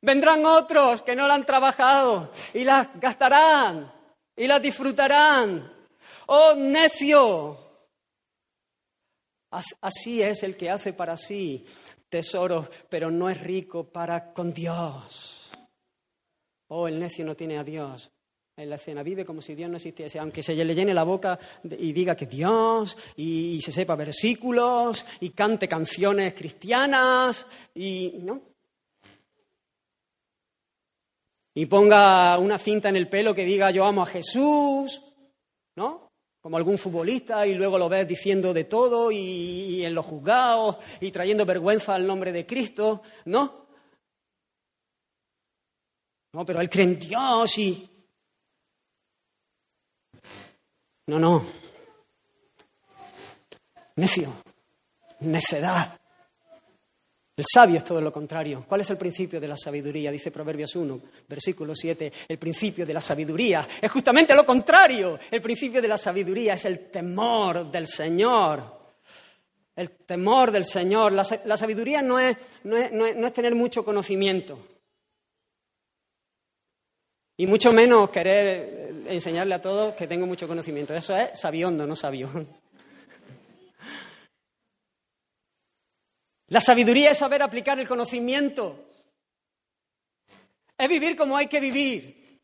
Vendrán otros que no la han trabajado y las gastarán y las disfrutarán Oh necio, Así es el que hace para sí tesoros, pero no es rico para con Dios. Oh, el necio no tiene a Dios en la escena, vive como si Dios no existiese, aunque se le llene la boca y diga que Dios, y, se sepa versículos, y cante canciones cristianas, y no. Y ponga una cinta en el pelo que diga yo amo a Jesús, ¿no? Como algún futbolista, y luego lo ves diciendo de todo y, en los juzgados y trayendo vergüenza al nombre de Cristo, ¿no? No, pero él cree en Dios y No, no. Necio, necedad. El sabio es todo lo contrario. ¿Cuál es el principio de la sabiduría? Dice Proverbios 1, versículo 7. El principio de la sabiduría es justamente lo contrario. El principio de la sabiduría es el temor del Señor. El temor del Señor. La, sabiduría no es, no es tener mucho conocimiento. Y mucho menos querer enseñarle a todos que tengo mucho conocimiento. Eso es sabiondo, no sabio. La sabiduría es saber aplicar el conocimiento. Es vivir como hay que vivir.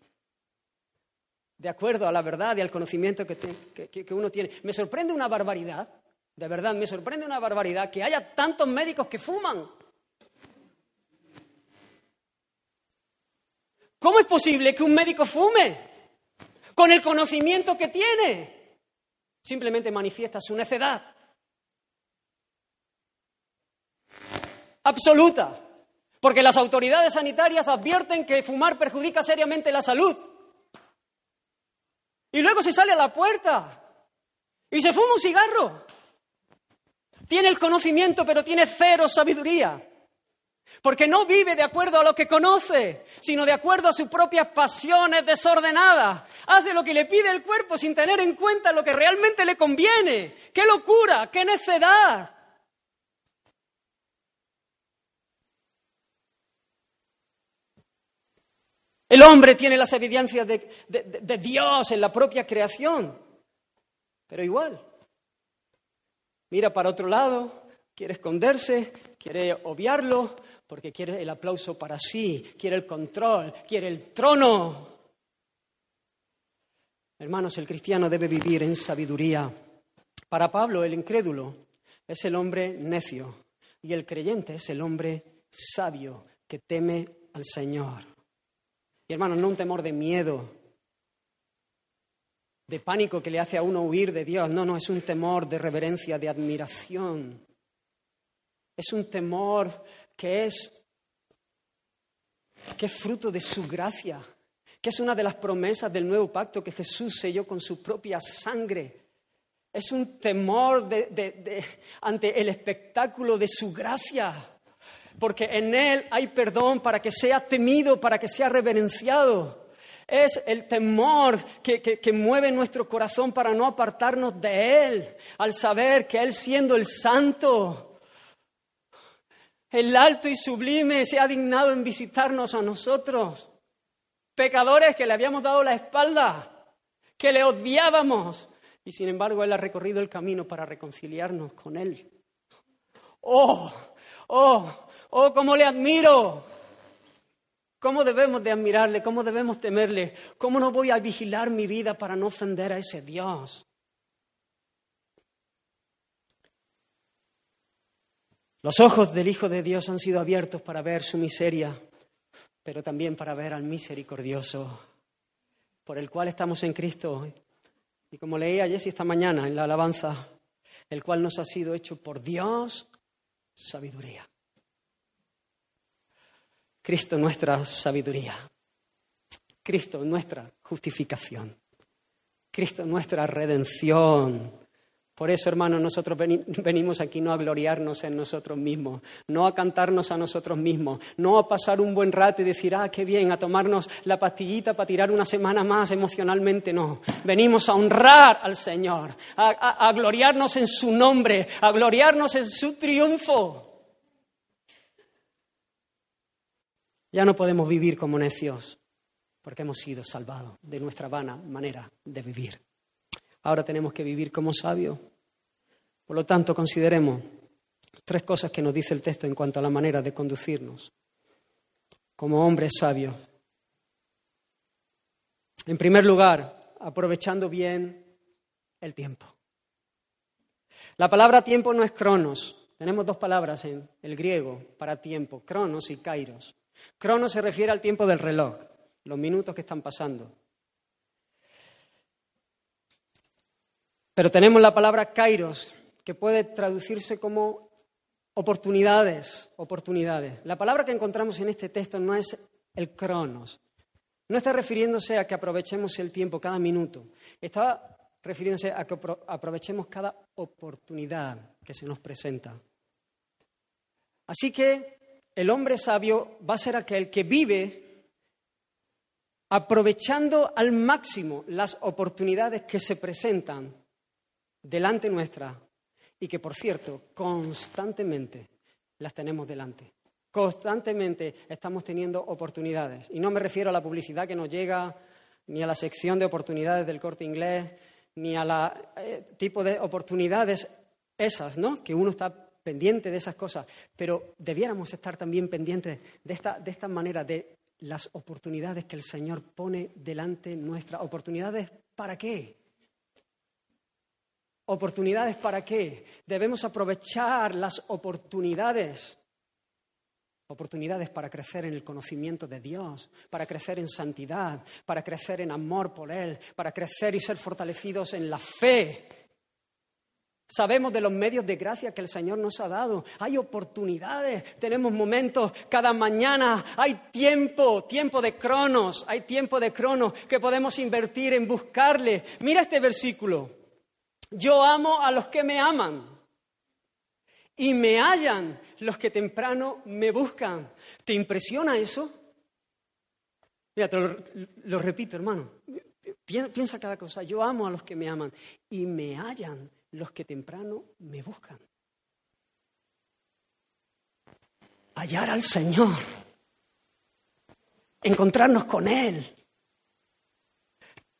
De acuerdo a la verdad y al conocimiento que, uno tiene. Me sorprende una barbaridad. De verdad, me sorprende una barbaridad que haya tantos médicos que fuman. ¿Cómo es posible que un médico fume con el conocimiento que tiene? Simplemente manifiesta su necedad. Absoluta. Porque las autoridades sanitarias advierten que fumar perjudica seriamente la salud. Y luego se sale a la puerta y se fuma un cigarro. Tiene el conocimiento, pero tiene cero sabiduría. Porque no vive de acuerdo a lo que conoce, sino de acuerdo a sus propias pasiones desordenadas. Hace lo que le pide el cuerpo sin tener en cuenta lo que realmente le conviene. ¡Qué locura! ¡Qué necedad! El hombre tiene las evidencias de, Dios en la propia creación, pero igual. Mira para otro lado, quiere esconderse, quiere obviarlo, porque quiere el aplauso para sí, quiere el control, quiere el trono. Hermanos, el cristiano debe vivir en sabiduría. Para Pablo, el incrédulo es el hombre necio y el creyente es el hombre sabio que teme al Señor. Y hermanos, no un temor de miedo, de pánico que le hace a uno huir de Dios, no, no, es un temor de reverencia, de admiración. Es un temor que es, que fruto de su gracia, que es una de las promesas del nuevo pacto que Jesús selló con su propia sangre. Es un temor ante el espectáculo de su gracia, porque en Él hay perdón para que sea temido, para que sea reverenciado. Es el temor que, que, mueve nuestro corazón para no apartarnos de Él, al saber que Él siendo el santo, el alto y sublime se ha dignado en visitarnos a nosotros, pecadores que le habíamos dado la espalda, que le odiábamos, y sin embargo Él ha recorrido el camino para reconciliarnos con Él. ¡Oh! ¡Oh! ¡Oh! ¡Cómo le admiro! ¿Cómo debemos de admirarle? ¿Cómo debemos temerle? ¿Cómo no voy a vigilar mi vida para no ofender a ese Dios? Los ojos del Hijo de Dios han sido abiertos para ver su miseria, pero también para ver al misericordioso, por el cual estamos en Cristo. Y como leía Jesse esta mañana en la alabanza, el cual nos ha sido hecho por Dios sabiduría. Cristo nuestra sabiduría. Cristo nuestra justificación. Cristo nuestra redención. Por eso, hermanos, nosotros venimos aquí no a gloriarnos en nosotros mismos, no a cantarnos a nosotros mismos, no a pasar un buen rato y decir, ah, qué bien, a tomarnos la pastillita para tirar una semana más emocionalmente, no. Venimos a honrar al Señor, a, a gloriarnos en su nombre, a gloriarnos en su triunfo. Ya no podemos vivir como necios, porque hemos sido salvados de nuestra vana manera de vivir. Ahora tenemos que vivir como sabios Por lo tanto, consideremos tres cosas que nos dice el texto en cuanto a la manera de conducirnos como hombres sabios. En primer lugar, aprovechando bien el tiempo. La palabra tiempo no es cronos. Tenemos dos palabras en el griego para tiempo, cronos y kairos. Cronos se refiere al tiempo del reloj, los minutos que están pasando. Pero tenemos la palabra kairos, que puede traducirse como oportunidades, oportunidades. La palabra que encontramos en este texto no es el cronos. No está refiriéndose a que aprovechemos el tiempo cada minuto. Está refiriéndose a que aprovechemos cada oportunidad que se nos presenta. Así que el hombre sabio va a ser aquel que vive aprovechando al máximo las oportunidades que se presentan delante nuestra y que, por cierto, constantemente las tenemos delante. Constantemente estamos teniendo oportunidades. Y no me refiero a la publicidad que nos llega, ni a la sección de oportunidades del corte inglés, ni a la eh, tipo de oportunidades esas, ¿no? Que uno está pendiente de esas cosas, pero debiéramos estar también pendientes de esta, de esta manera, de las oportunidades que el Señor pone delante nuestra. ¿Oportunidades para qué? ¿Oportunidades para qué? Debemos aprovechar las oportunidades oportunidades para crecer en el conocimiento de Dios, para crecer en santidad, para crecer en amor por Él, para crecer y ser fortalecidos en la fe. Sabemos de los medios de gracia que el Señor nos ha dado. Hay oportunidades, tenemos momentos cada mañana, hay tiempo, tiempo de cronos, hay tiempo de cronos que podemos invertir en buscarle. Mira este versículo. Yo amo a los que me aman y me hallan los que temprano me buscan. ¿Te impresiona eso? Mira, te lo, repito, hermano. Piensa cada cosa. Yo amo a los que me aman y me hallan los que temprano me buscan. Hallar al Señor. Encontrarnos con Él.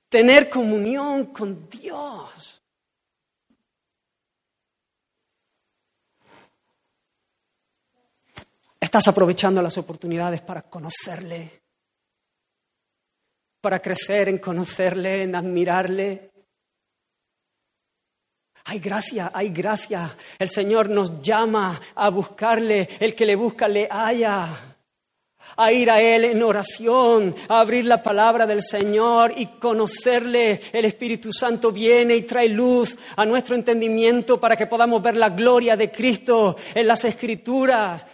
Tener comunión con Dios. Estás aprovechando las oportunidades para conocerle, para crecer en conocerle, en admirarle. Hay gracia, hay gracia. El Señor nos llama a buscarle. El que le busca le haya. A ir a Él en oración, a abrir la palabra del Señor y conocerle. El Espíritu Santo viene y trae luz a nuestro entendimiento para que podamos ver la gloria de Cristo en las Escrituras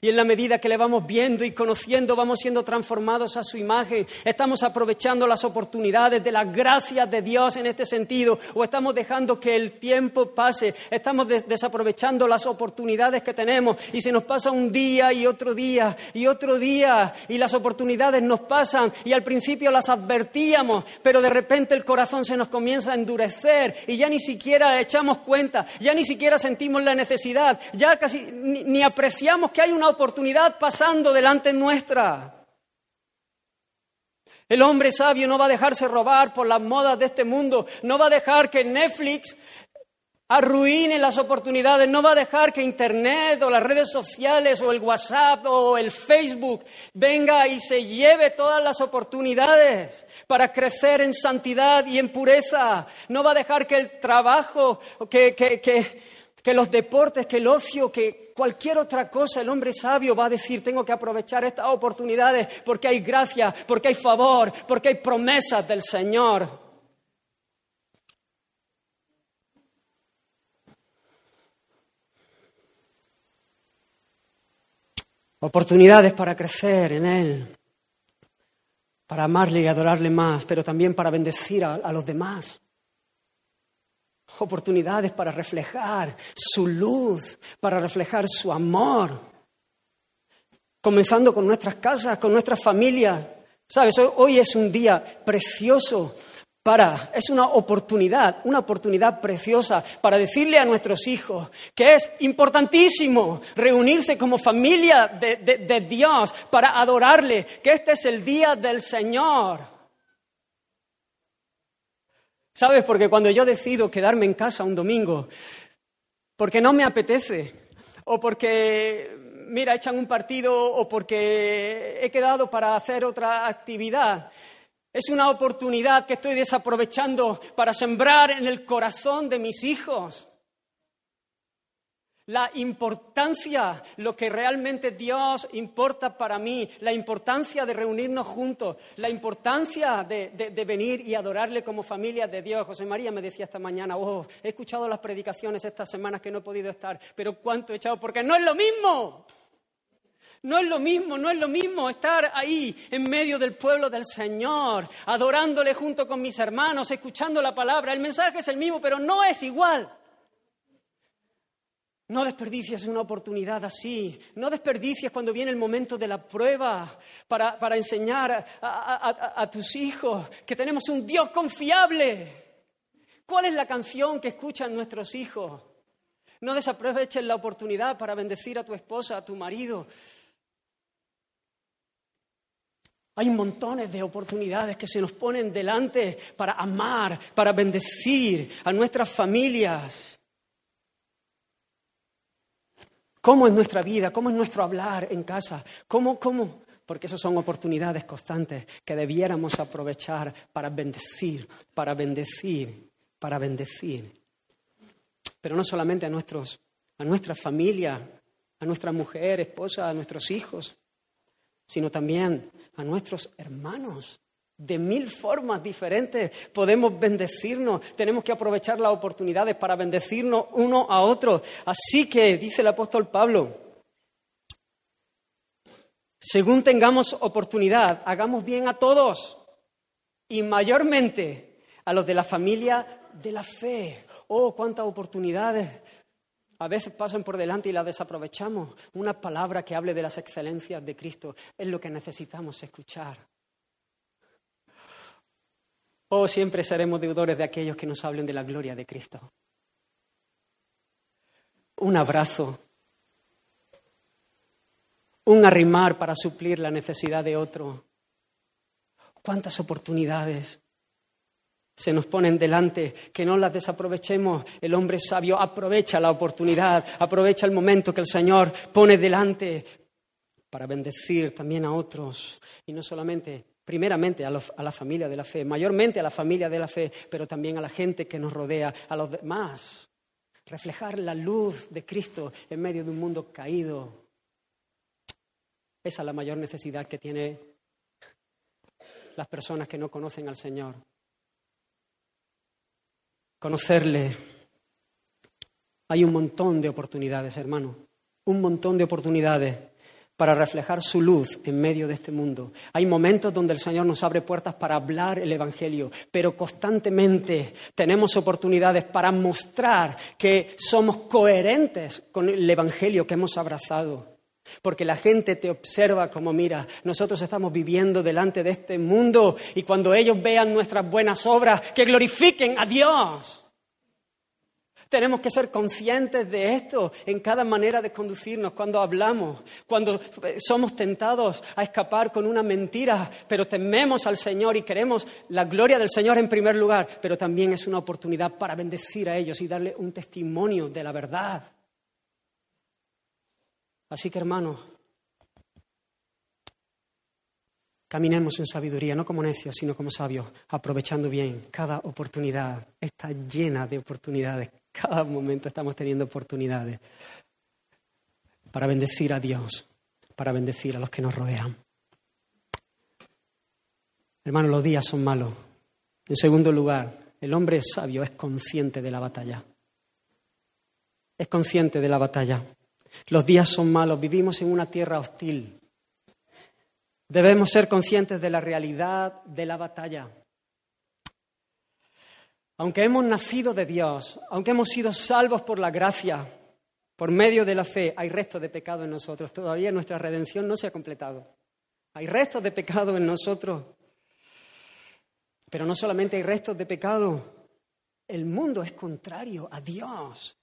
y en la medida que le vamos viendo y conociendo, vamos siendo transformados a su imagen. Estamos aprovechando las oportunidades de las gracias de Dios en este sentido. O estamos dejando que el tiempo pase. Estamos desaprovechando las oportunidades que tenemos. Y se nos pasa un día y otro día y otro día. Y las oportunidades nos pasan. Y al principio las advertíamos. Pero de repente el corazón se nos comienza a endurecer. Y ya ni siquiera echamos cuenta. Ya ni siquiera sentimos la necesidad. Ya casi ni, ni apreciamos que hay una oportunidad pasando delante nuestra. El hombre sabio no va a dejarse robar por las modas de este mundo, no va a dejar que Netflix arruine las oportunidades, no va a dejar que Internet o las redes sociales o el WhatsApp o el Facebook venga y se lleve todas las oportunidades para crecer en santidad y en pureza, no va a dejar que el trabajo, que, que, que que los deportes, que el ocio, que cualquier otra cosa, el hombre sabio va a decir, tengo que aprovechar estas oportunidades porque hay gracia, porque hay favor, porque hay promesas del Señor. Oportunidades para crecer en Él, para amarle y adorarle más, pero también para bendecir a, a los demás oportunidades para reflejar su luz, para reflejar su amor. Comenzando con nuestras casas, con nuestras familias. Sabes, hoy es un día precioso para, es una oportunidad, una oportunidad preciosa para decirle a nuestros hijos que es importantísimo reunirse como familia de, de Dios para adorarle, que este es el día del Señor. ¿Sabes? Porque cuando yo decido quedarme en casa un domingo, porque no me apetece, o porque, mira, echan un partido, o porque he quedado para hacer otra actividad, es una oportunidad que estoy desaprovechando para sembrar en el corazón de mis hijos la importancia, lo que realmente Dios importa para mí, la importancia de reunirnos juntos, la importancia de, venir y adorarle como familia de Dios. José María me decía esta mañana, oh, he escuchado las predicaciones estas semanas que no he podido estar, pero cuánto he echado, porque no es lo mismo. No es lo mismo, no es lo mismo estar ahí en medio del pueblo del Señor, adorándole junto con mis hermanos, escuchando la palabra. El mensaje es el mismo, pero no es igual. No desperdicies una oportunidad así. No desperdicies cuando viene el momento de la prueba para, enseñar a, tus hijos que tenemos un Dios confiable. ¿Cuál es la canción que escuchan nuestros hijos? No desaproveches la oportunidad para bendecir a tu esposa, a tu marido. Hay montones de oportunidades que se nos ponen delante para amar, para bendecir a nuestras familias. ¿Cómo es nuestra vida? ¿Cómo es nuestro hablar en casa? ¿Cómo, cómo? Porque esas son oportunidades constantes que debiéramos aprovechar para bendecir, para bendecir, para bendecir. Pero no solamente a, nuestros, a nuestra familia, a nuestra mujer, esposa, a nuestros hijos, sino también a nuestros hermanos, de mil formas diferentes podemos bendecirnos. Tenemos que aprovechar las oportunidades para bendecirnos uno a otro. Así que, dice el apóstol Pablo, según tengamos oportunidad, hagamos bien a todos y mayormente a los de la familia de la fe. Oh, cuántas oportunidades a veces pasan por delante y las desaprovechamos. Una palabra que hable de las excelencias de Cristo es lo que necesitamos escuchar. Oh, siempre seremos deudores de aquellos que nos hablen de la gloria de Cristo. Un abrazo, un arrimar para suplir la necesidad de otro. ¿Cuántas oportunidades se nos ponen delante que no las desaprovechemos? El hombre sabio aprovecha la oportunidad, aprovecha el momento que el Señor pone delante para bendecir también a otros y no solamente primeramente a, la familia de la fe, mayormente a la familia de la fe, pero también a la gente que nos rodea, a los demás. Reflejar la luz de Cristo en medio de un mundo caído. Esa es la mayor necesidad que tienen las personas que no conocen al Señor. Conocerle. Hay un montón de oportunidades, hermano. Un montón de oportunidades para reflejar su luz en medio de este mundo. Hay momentos donde el Señor nos abre puertas para hablar el Evangelio, pero constantemente tenemos oportunidades para mostrar que somos coherentes con el Evangelio que hemos abrazado. Porque la gente te observa como, mira, nosotros estamos viviendo delante de este mundo y cuando ellos vean nuestras buenas obras, que glorifiquen a Dios. Tenemos que ser conscientes de esto en cada manera de conducirnos, cuando hablamos, cuando eh, somos tentados a escapar con una mentira, pero tememos al Señor y queremos la gloria del Señor en primer lugar, pero también es una oportunidad para bendecir a ellos y darle un testimonio de la verdad. Así que hermanos, Caminemos en sabiduría, no como necios, sino como sabios, aprovechando bien cada oportunidad. Está llena de oportunidades cada momento estamos teniendo oportunidades para bendecir a Dios, para bendecir a los que nos rodean. Hermanos, los días son malos. En segundo lugar, el hombre sabio es consciente de la batalla. Es consciente de la batalla. Los días son malos, vivimos en una tierra hostil. Debemos ser conscientes de la realidad de la batalla. Aunque hemos nacido de Dios, aunque hemos sido salvos por la gracia, por medio de la fe, hay restos de pecado en nosotros. Todavía nuestra redención no se ha completado. Hay restos de pecado en nosotros. Pero no solamente hay restos de pecado, el mundo es contrario a Dios.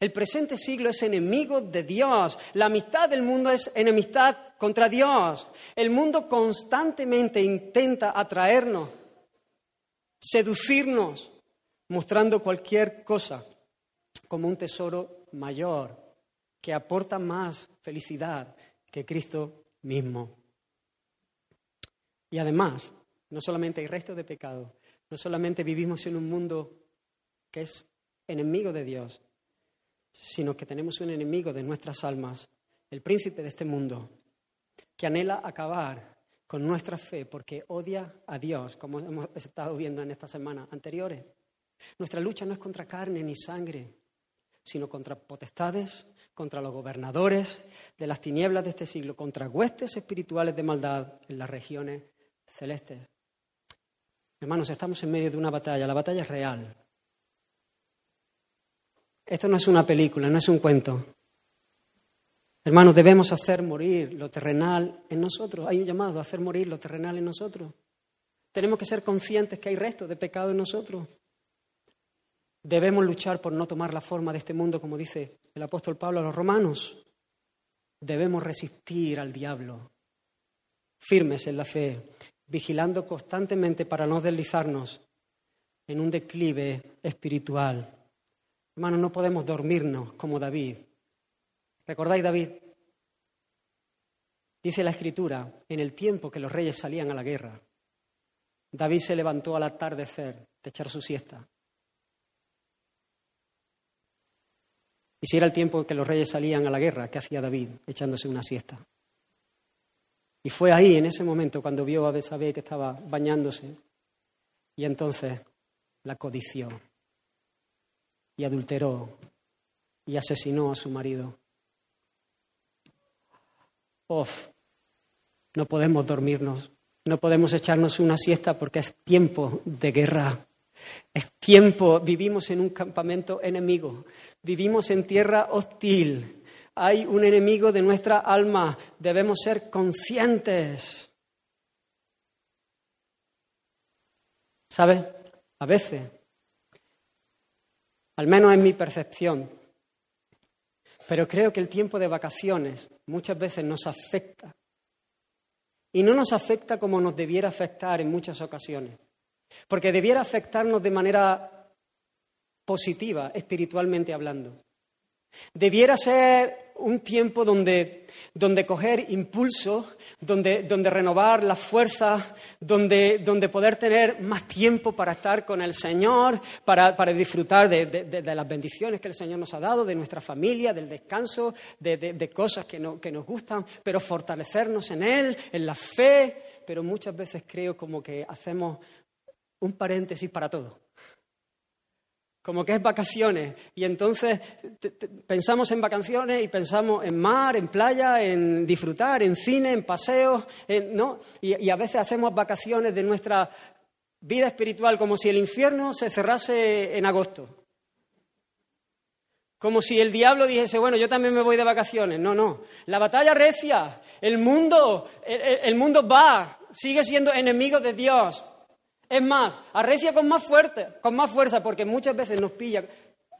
El presente siglo es enemigo de Dios. La amistad del mundo es enemistad contra Dios. El mundo constantemente intenta atraernos, seducirnos, mostrando cualquier cosa como un tesoro mayor, que aporta más felicidad que Cristo mismo. Y además, no solamente hay resto de pecado, no solamente vivimos en un mundo que es enemigo de Dios, sino que tenemos un enemigo de nuestras almas, el príncipe de este mundo, que anhela acabar con nuestra fe porque odia a Dios, como hemos estado viendo en estas semanas anteriores. Nuestra lucha no es contra carne ni sangre, sino contra potestades, contra los gobernadores de las tinieblas de este siglo, contra huestes espirituales de maldad en las regiones celestes. Hermanos, estamos en medio de una batalla, la batalla es real. Esto no es una película, no es un cuento. Hermanos, debemos hacer morir lo terrenal en nosotros. Hay un llamado a hacer morir lo terrenal en nosotros. Tenemos que ser conscientes que hay restos de pecado en nosotros. Debemos luchar por no tomar la forma de este mundo, como dice el apóstol Pablo a los romanos. Debemos resistir al diablo, firmes en la fe, vigilando constantemente para no deslizarnos en un declive espiritual. Hermanos, no podemos dormirnos como David. ¿Recordáis David? Dice la escritura, en el tiempo que los reyes salían a la guerra, David se levantó al atardecer de echar su siesta. Y si era el tiempo que los reyes salían a la guerra, ¿qué hacía David echándose una siesta? Y fue ahí, en ese momento, cuando vio a Besabé que estaba bañándose, y entonces la codició, y adulteró, y asesinó a su marido. Uf, no podemos dormirnos, no podemos echarnos una siesta porque es tiempo de guerra. Es tiempo, vivimos en un campamento enemigo, vivimos en tierra hostil, hay un enemigo de nuestra alma, debemos ser conscientes. ¿Sabe? A veces, al menos en mi percepción, pero creo que el tiempo de vacaciones muchas veces nos afecta. Y no nos afecta como nos debiera afectar en muchas ocasiones. Porque debiera afectarnos de manera positiva, espiritualmente hablando. Debiera ser un tiempo donde, donde coger impulso, donde, donde renovar la fuerza, donde, donde, poder tener más tiempo para estar con el Señor, para, para disfrutar de, de, las bendiciones que el Señor nos ha dado, de nuestra familia, del descanso, de, cosas que, no, que nos gustan, pero fortalecernos en Él, en la fe. Pero muchas veces creo como que hacemos un paréntesis para todo como que es vacaciones. Y entonces pensamos en vacaciones y pensamos en mar, en playa, en disfrutar, en cine, en paseos, ¿no? Y, a veces hacemos vacaciones de nuestra vida espiritual como si el infierno se cerrase en agosto. Como si el diablo dijese, bueno, yo también me voy de vacaciones. No, no. La batalla recia. El mundo, el mundo va, sigue siendo enemigo de Dios. Es más, arrecia con más, fuerte, con más fuerza porque muchas veces nos pilla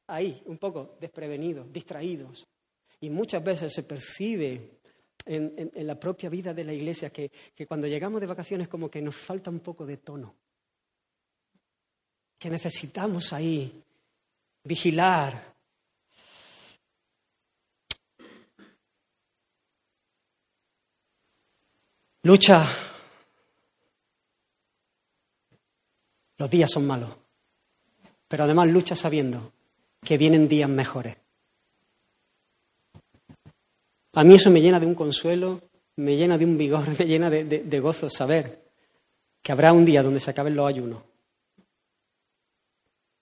ahí, un poco desprevenidos, distraídos. Y muchas veces se percibe en, la propia vida de la iglesia que, que cuando llegamos de vacaciones como que nos falta un poco de tono. Que necesitamos ahí vigilar, Lucha Los días son malos, pero además lucha sabiendo que vienen días mejores. A mí eso me llena de un consuelo, me llena de un vigor, me llena de, gozo saber que habrá un día donde se acaben los ayunos,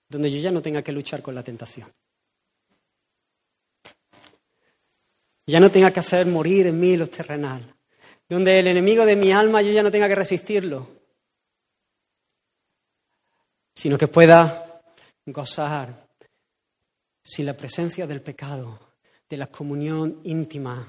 donde yo ya no tenga que luchar con la tentación. Ya no tenga que hacer morir en mí los terrenal, donde el enemigo de mi alma yo ya no tenga que resistirlo, sino que pueda gozar sin la presencia del pecado, de la comunión íntima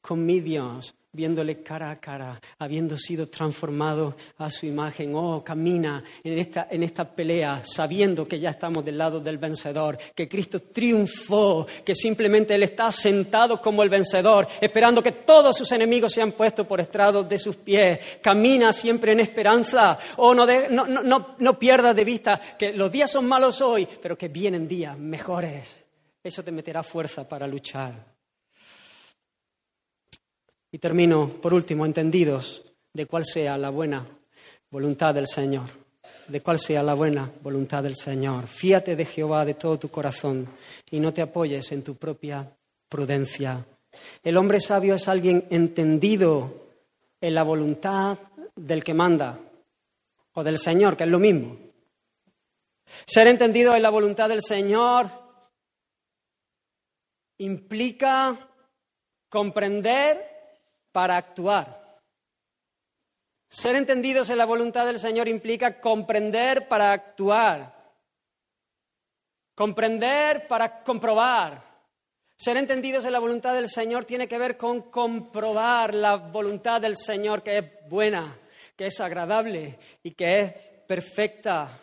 con mi Dios, viéndole cara a cara, habiendo sido transformado a su imagen. Oh, camina en esta, en esta pelea sabiendo que ya estamos del lado del vencedor, que Cristo triunfó, que simplemente Él está sentado como el vencedor, esperando que todos sus enemigos sean puestos por estrados de sus pies. Camina siempre en esperanza. Oh, no, no, no, no pierdas de vista que los días son malos hoy, pero que vienen días mejores. Eso te meterá fuerza para luchar. Y termino, por último, entendidos de cuál sea la buena voluntad del Señor, de cuál sea la buena voluntad del Señor. Fíate de Jehová de todo tu corazón y no te apoyes en tu propia prudencia. El hombre sabio es alguien entendido en la voluntad del que manda o del Señor, que es lo mismo. Ser entendido en la voluntad del Señor implica comprender para actuar. Ser entendidos en la voluntad del Señor implica comprender para actuar. Comprender para comprobar. Ser entendidos en la voluntad del Señor tiene que ver con comprobar la voluntad del Señor que es buena, que es agradable y que es perfecta.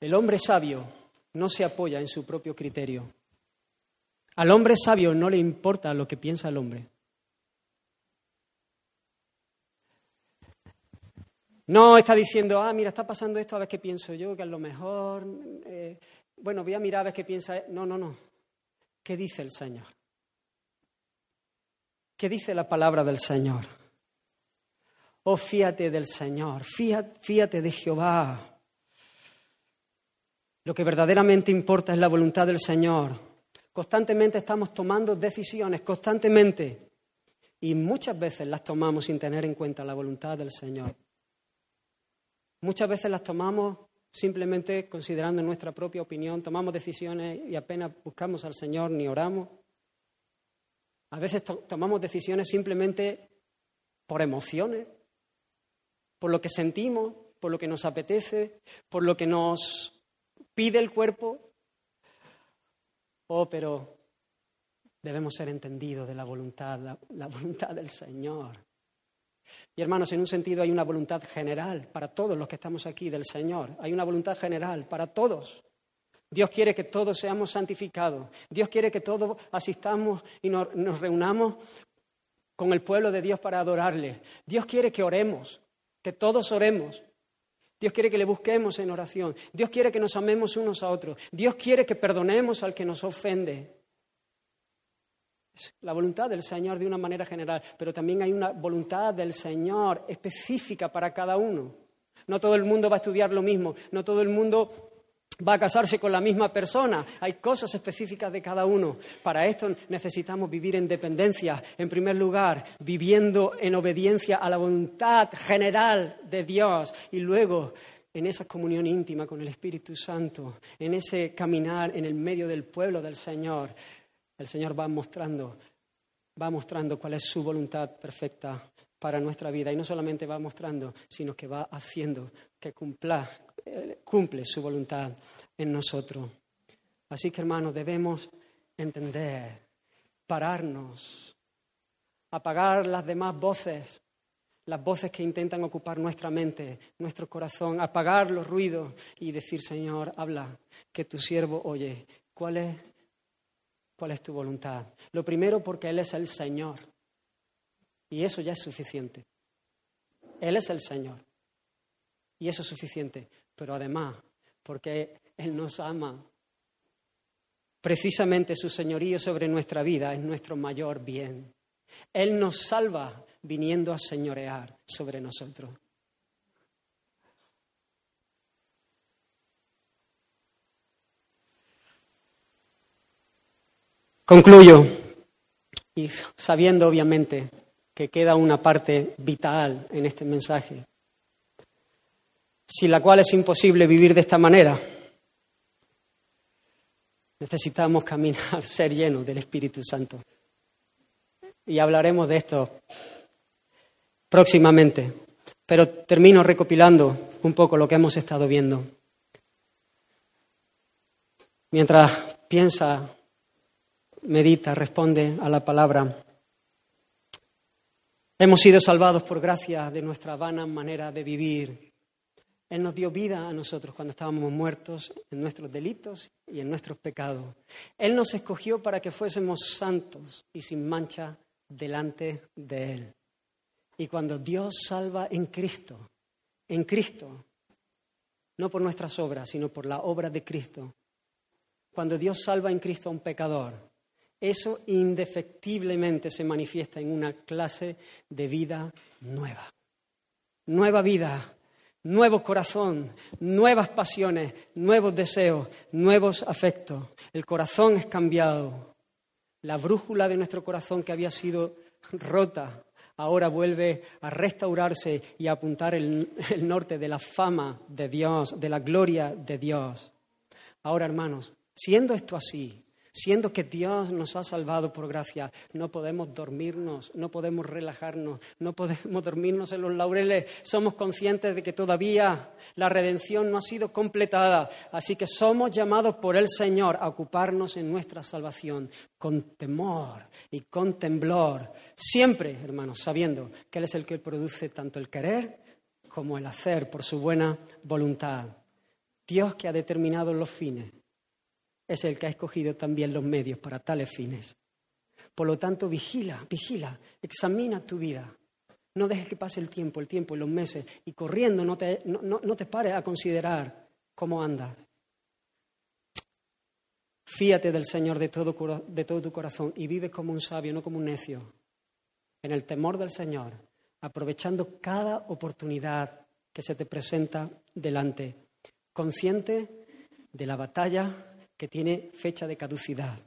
El hombre sabio no se apoya en su propio criterio. Al hombre sabio no le importa lo que piensa el hombre. No está diciendo, ah, mira, está pasando esto, a ver qué pienso yo, que es lo mejor. Eh, bueno, voy a mirar a ver qué piensa. No, no, no. ¿Qué dice el Señor? ¿Qué dice la palabra del Señor? Oh, fíate del Señor, fíate de Jehová. Lo que verdaderamente importa es la voluntad del Señor. Constantemente estamos tomando decisiones, constantemente. Y muchas veces las tomamos sin tener en cuenta la voluntad del Señor. Muchas veces las tomamos simplemente considerando nuestra propia opinión, tomamos decisiones y apenas buscamos al Señor ni oramos. A veces tomamos decisiones simplemente por emociones, por lo que sentimos, por lo que nos apetece, por lo que nos pide el cuerpo, Oh, pero debemos ser entendidos de la voluntad, la, voluntad del Señor. Y hermanos, en un sentido hay una voluntad general para todos los que estamos aquí del Señor. Hay una voluntad general para todos. Dios quiere que todos seamos santificados. Dios quiere que todos asistamos y nos, nos, reunamos con el pueblo de Dios para adorarle. Dios quiere que oremos, que todos oremos. Dios quiere que le busquemos en oración. Dios quiere que nos amemos unos a otros. Dios quiere que perdonemos al que nos ofende. Es la voluntad del Señor de una manera general, pero también hay una voluntad del Señor específica para cada uno. No todo el mundo va a estudiar lo mismo, no todo el mundo va a casarse con la misma persona. Hay cosas específicas de cada uno. Para esto necesitamos vivir en dependencia, en primer lugar, viviendo en obediencia a la voluntad general de Dios y luego en esa comunión íntima con el Espíritu Santo, en ese caminar en el medio del pueblo del Señor. El Señor va mostrando, va mostrando cuál es su voluntad perfecta para nuestra vida y no solamente va mostrando, sino que va haciendo que cumpla cumple su voluntad en nosotros. Así que, hermanos, debemos entender, pararnos, apagar las demás voces, las voces que intentan ocupar nuestra mente, nuestro corazón, apagar los ruidos y decir, Señor, habla, que tu siervo oye. ¿Cuál es, cuál es tu voluntad? Lo primero porque Él es el Señor. Y eso ya es suficiente. Él es el Señor. Y eso es suficiente pero además porque Él nos ama. Precisamente su señorío sobre nuestra vida es nuestro mayor bien. Él nos salva viniendo a señorear sobre nosotros. Concluyo y sabiendo obviamente que queda una parte vital en este mensaje sin la cual es imposible vivir de esta manera. Necesitamos caminar, ser llenos del Espíritu Santo. Y hablaremos de esto próximamente. Pero termino recopilando un poco lo que hemos estado viendo. Mientras piensa medita, responde a la palabra. Hemos sido salvados por gracia de nuestra vana manera de vivir. Él nos dio vida a nosotros cuando estábamos muertos en nuestros delitos y en nuestros pecados. Él nos escogió para que fuésemos santos y sin mancha delante de Él. Y cuando Dios salva en Cristo, en Cristo, no por nuestras obras, sino por la obra de Cristo, cuando Dios salva en Cristo a un pecador, eso indefectiblemente se manifiesta en una clase de vida nueva. Nueva vida, nuevo corazón, nuevas pasiones, nuevos deseos, nuevos afectos. El corazón es cambiado. La brújula de nuestro corazón que había sido rota ahora vuelve a restaurarse y a apuntar el, el norte de la fama de Dios, de la gloria de Dios. Ahora, hermanos, siendo esto así, Siendo que Dios nos ha salvado por gracia, no podemos dormirnos, no podemos relajarnos, no podemos dormirnos en los laureles. Somos conscientes de que todavía la redención no ha sido completada, así que somos llamados por el Señor a ocuparnos en nuestra salvación con temor y con temblor, siempre, hermanos, sabiendo que Él es el que produce tanto el querer como el hacer por su buena voluntad. Dios que ha determinado los fines es el que ha escogido también los medios para tales fines. Por lo tanto, vigila, vigila, examina tu vida. No dejes que pase el tiempo, el tiempo y los meses, y corriendo no te, no, te pares a considerar cómo andas. Fíate del Señor de todo, de todo tu corazón y vive como un sabio, no como un necio, en el temor del Señor, aprovechando cada oportunidad que se te presenta delante, consciente de la batalla que tiene fecha de caducidad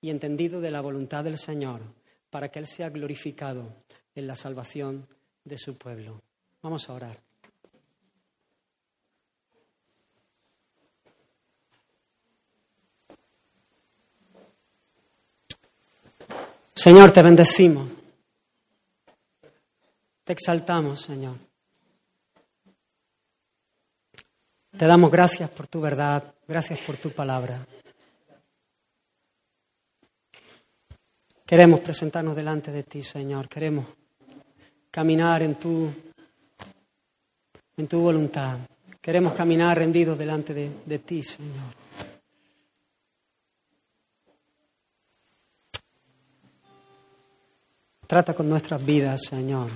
y entendido de la voluntad del Señor para que Él sea glorificado en la salvación de su pueblo. Vamos a orar. Señor, te bendecimos. Te exaltamos, Señor. Te damos gracias por tu verdad, gracias por tu palabra. Queremos presentarnos delante de ti, Señor. Queremos caminar en tu, en tu voluntad. Queremos caminar rendidos delante de, de ti, Señor. Trata con nuestras vidas, Señor.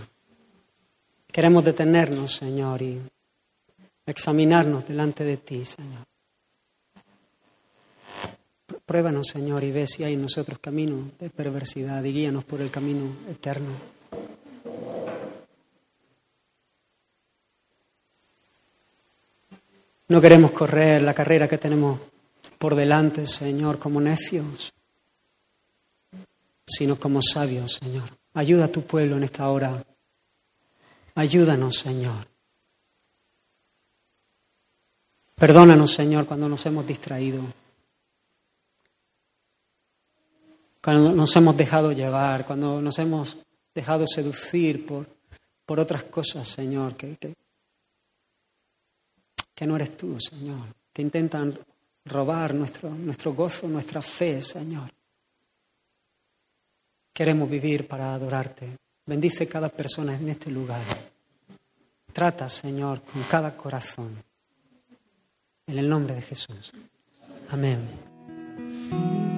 Queremos detenernos, Señor, y examinarnos delante de ti, Señor. Pruébanos, Señor, y ve si hay en nosotros camino de perversidad y guíanos por el camino eterno. No queremos correr la carrera que tenemos por delante, Señor, como necios, sino como sabios, Señor. Ayuda a tu pueblo en esta hora. Ayúdanos, Señor. Perdónanos, Señor, cuando nos hemos distraído, cuando nos hemos dejado llevar, cuando nos hemos dejado seducir por, por otras cosas, Señor, que, que, no eres tú, Señor, que intentan robar nuestro, nuestro gozo, nuestra fe, Señor. Queremos vivir para adorarte. Bendice cada persona en este lugar. Trata, Señor, con cada corazón. En el nombre de Jesús. Amén.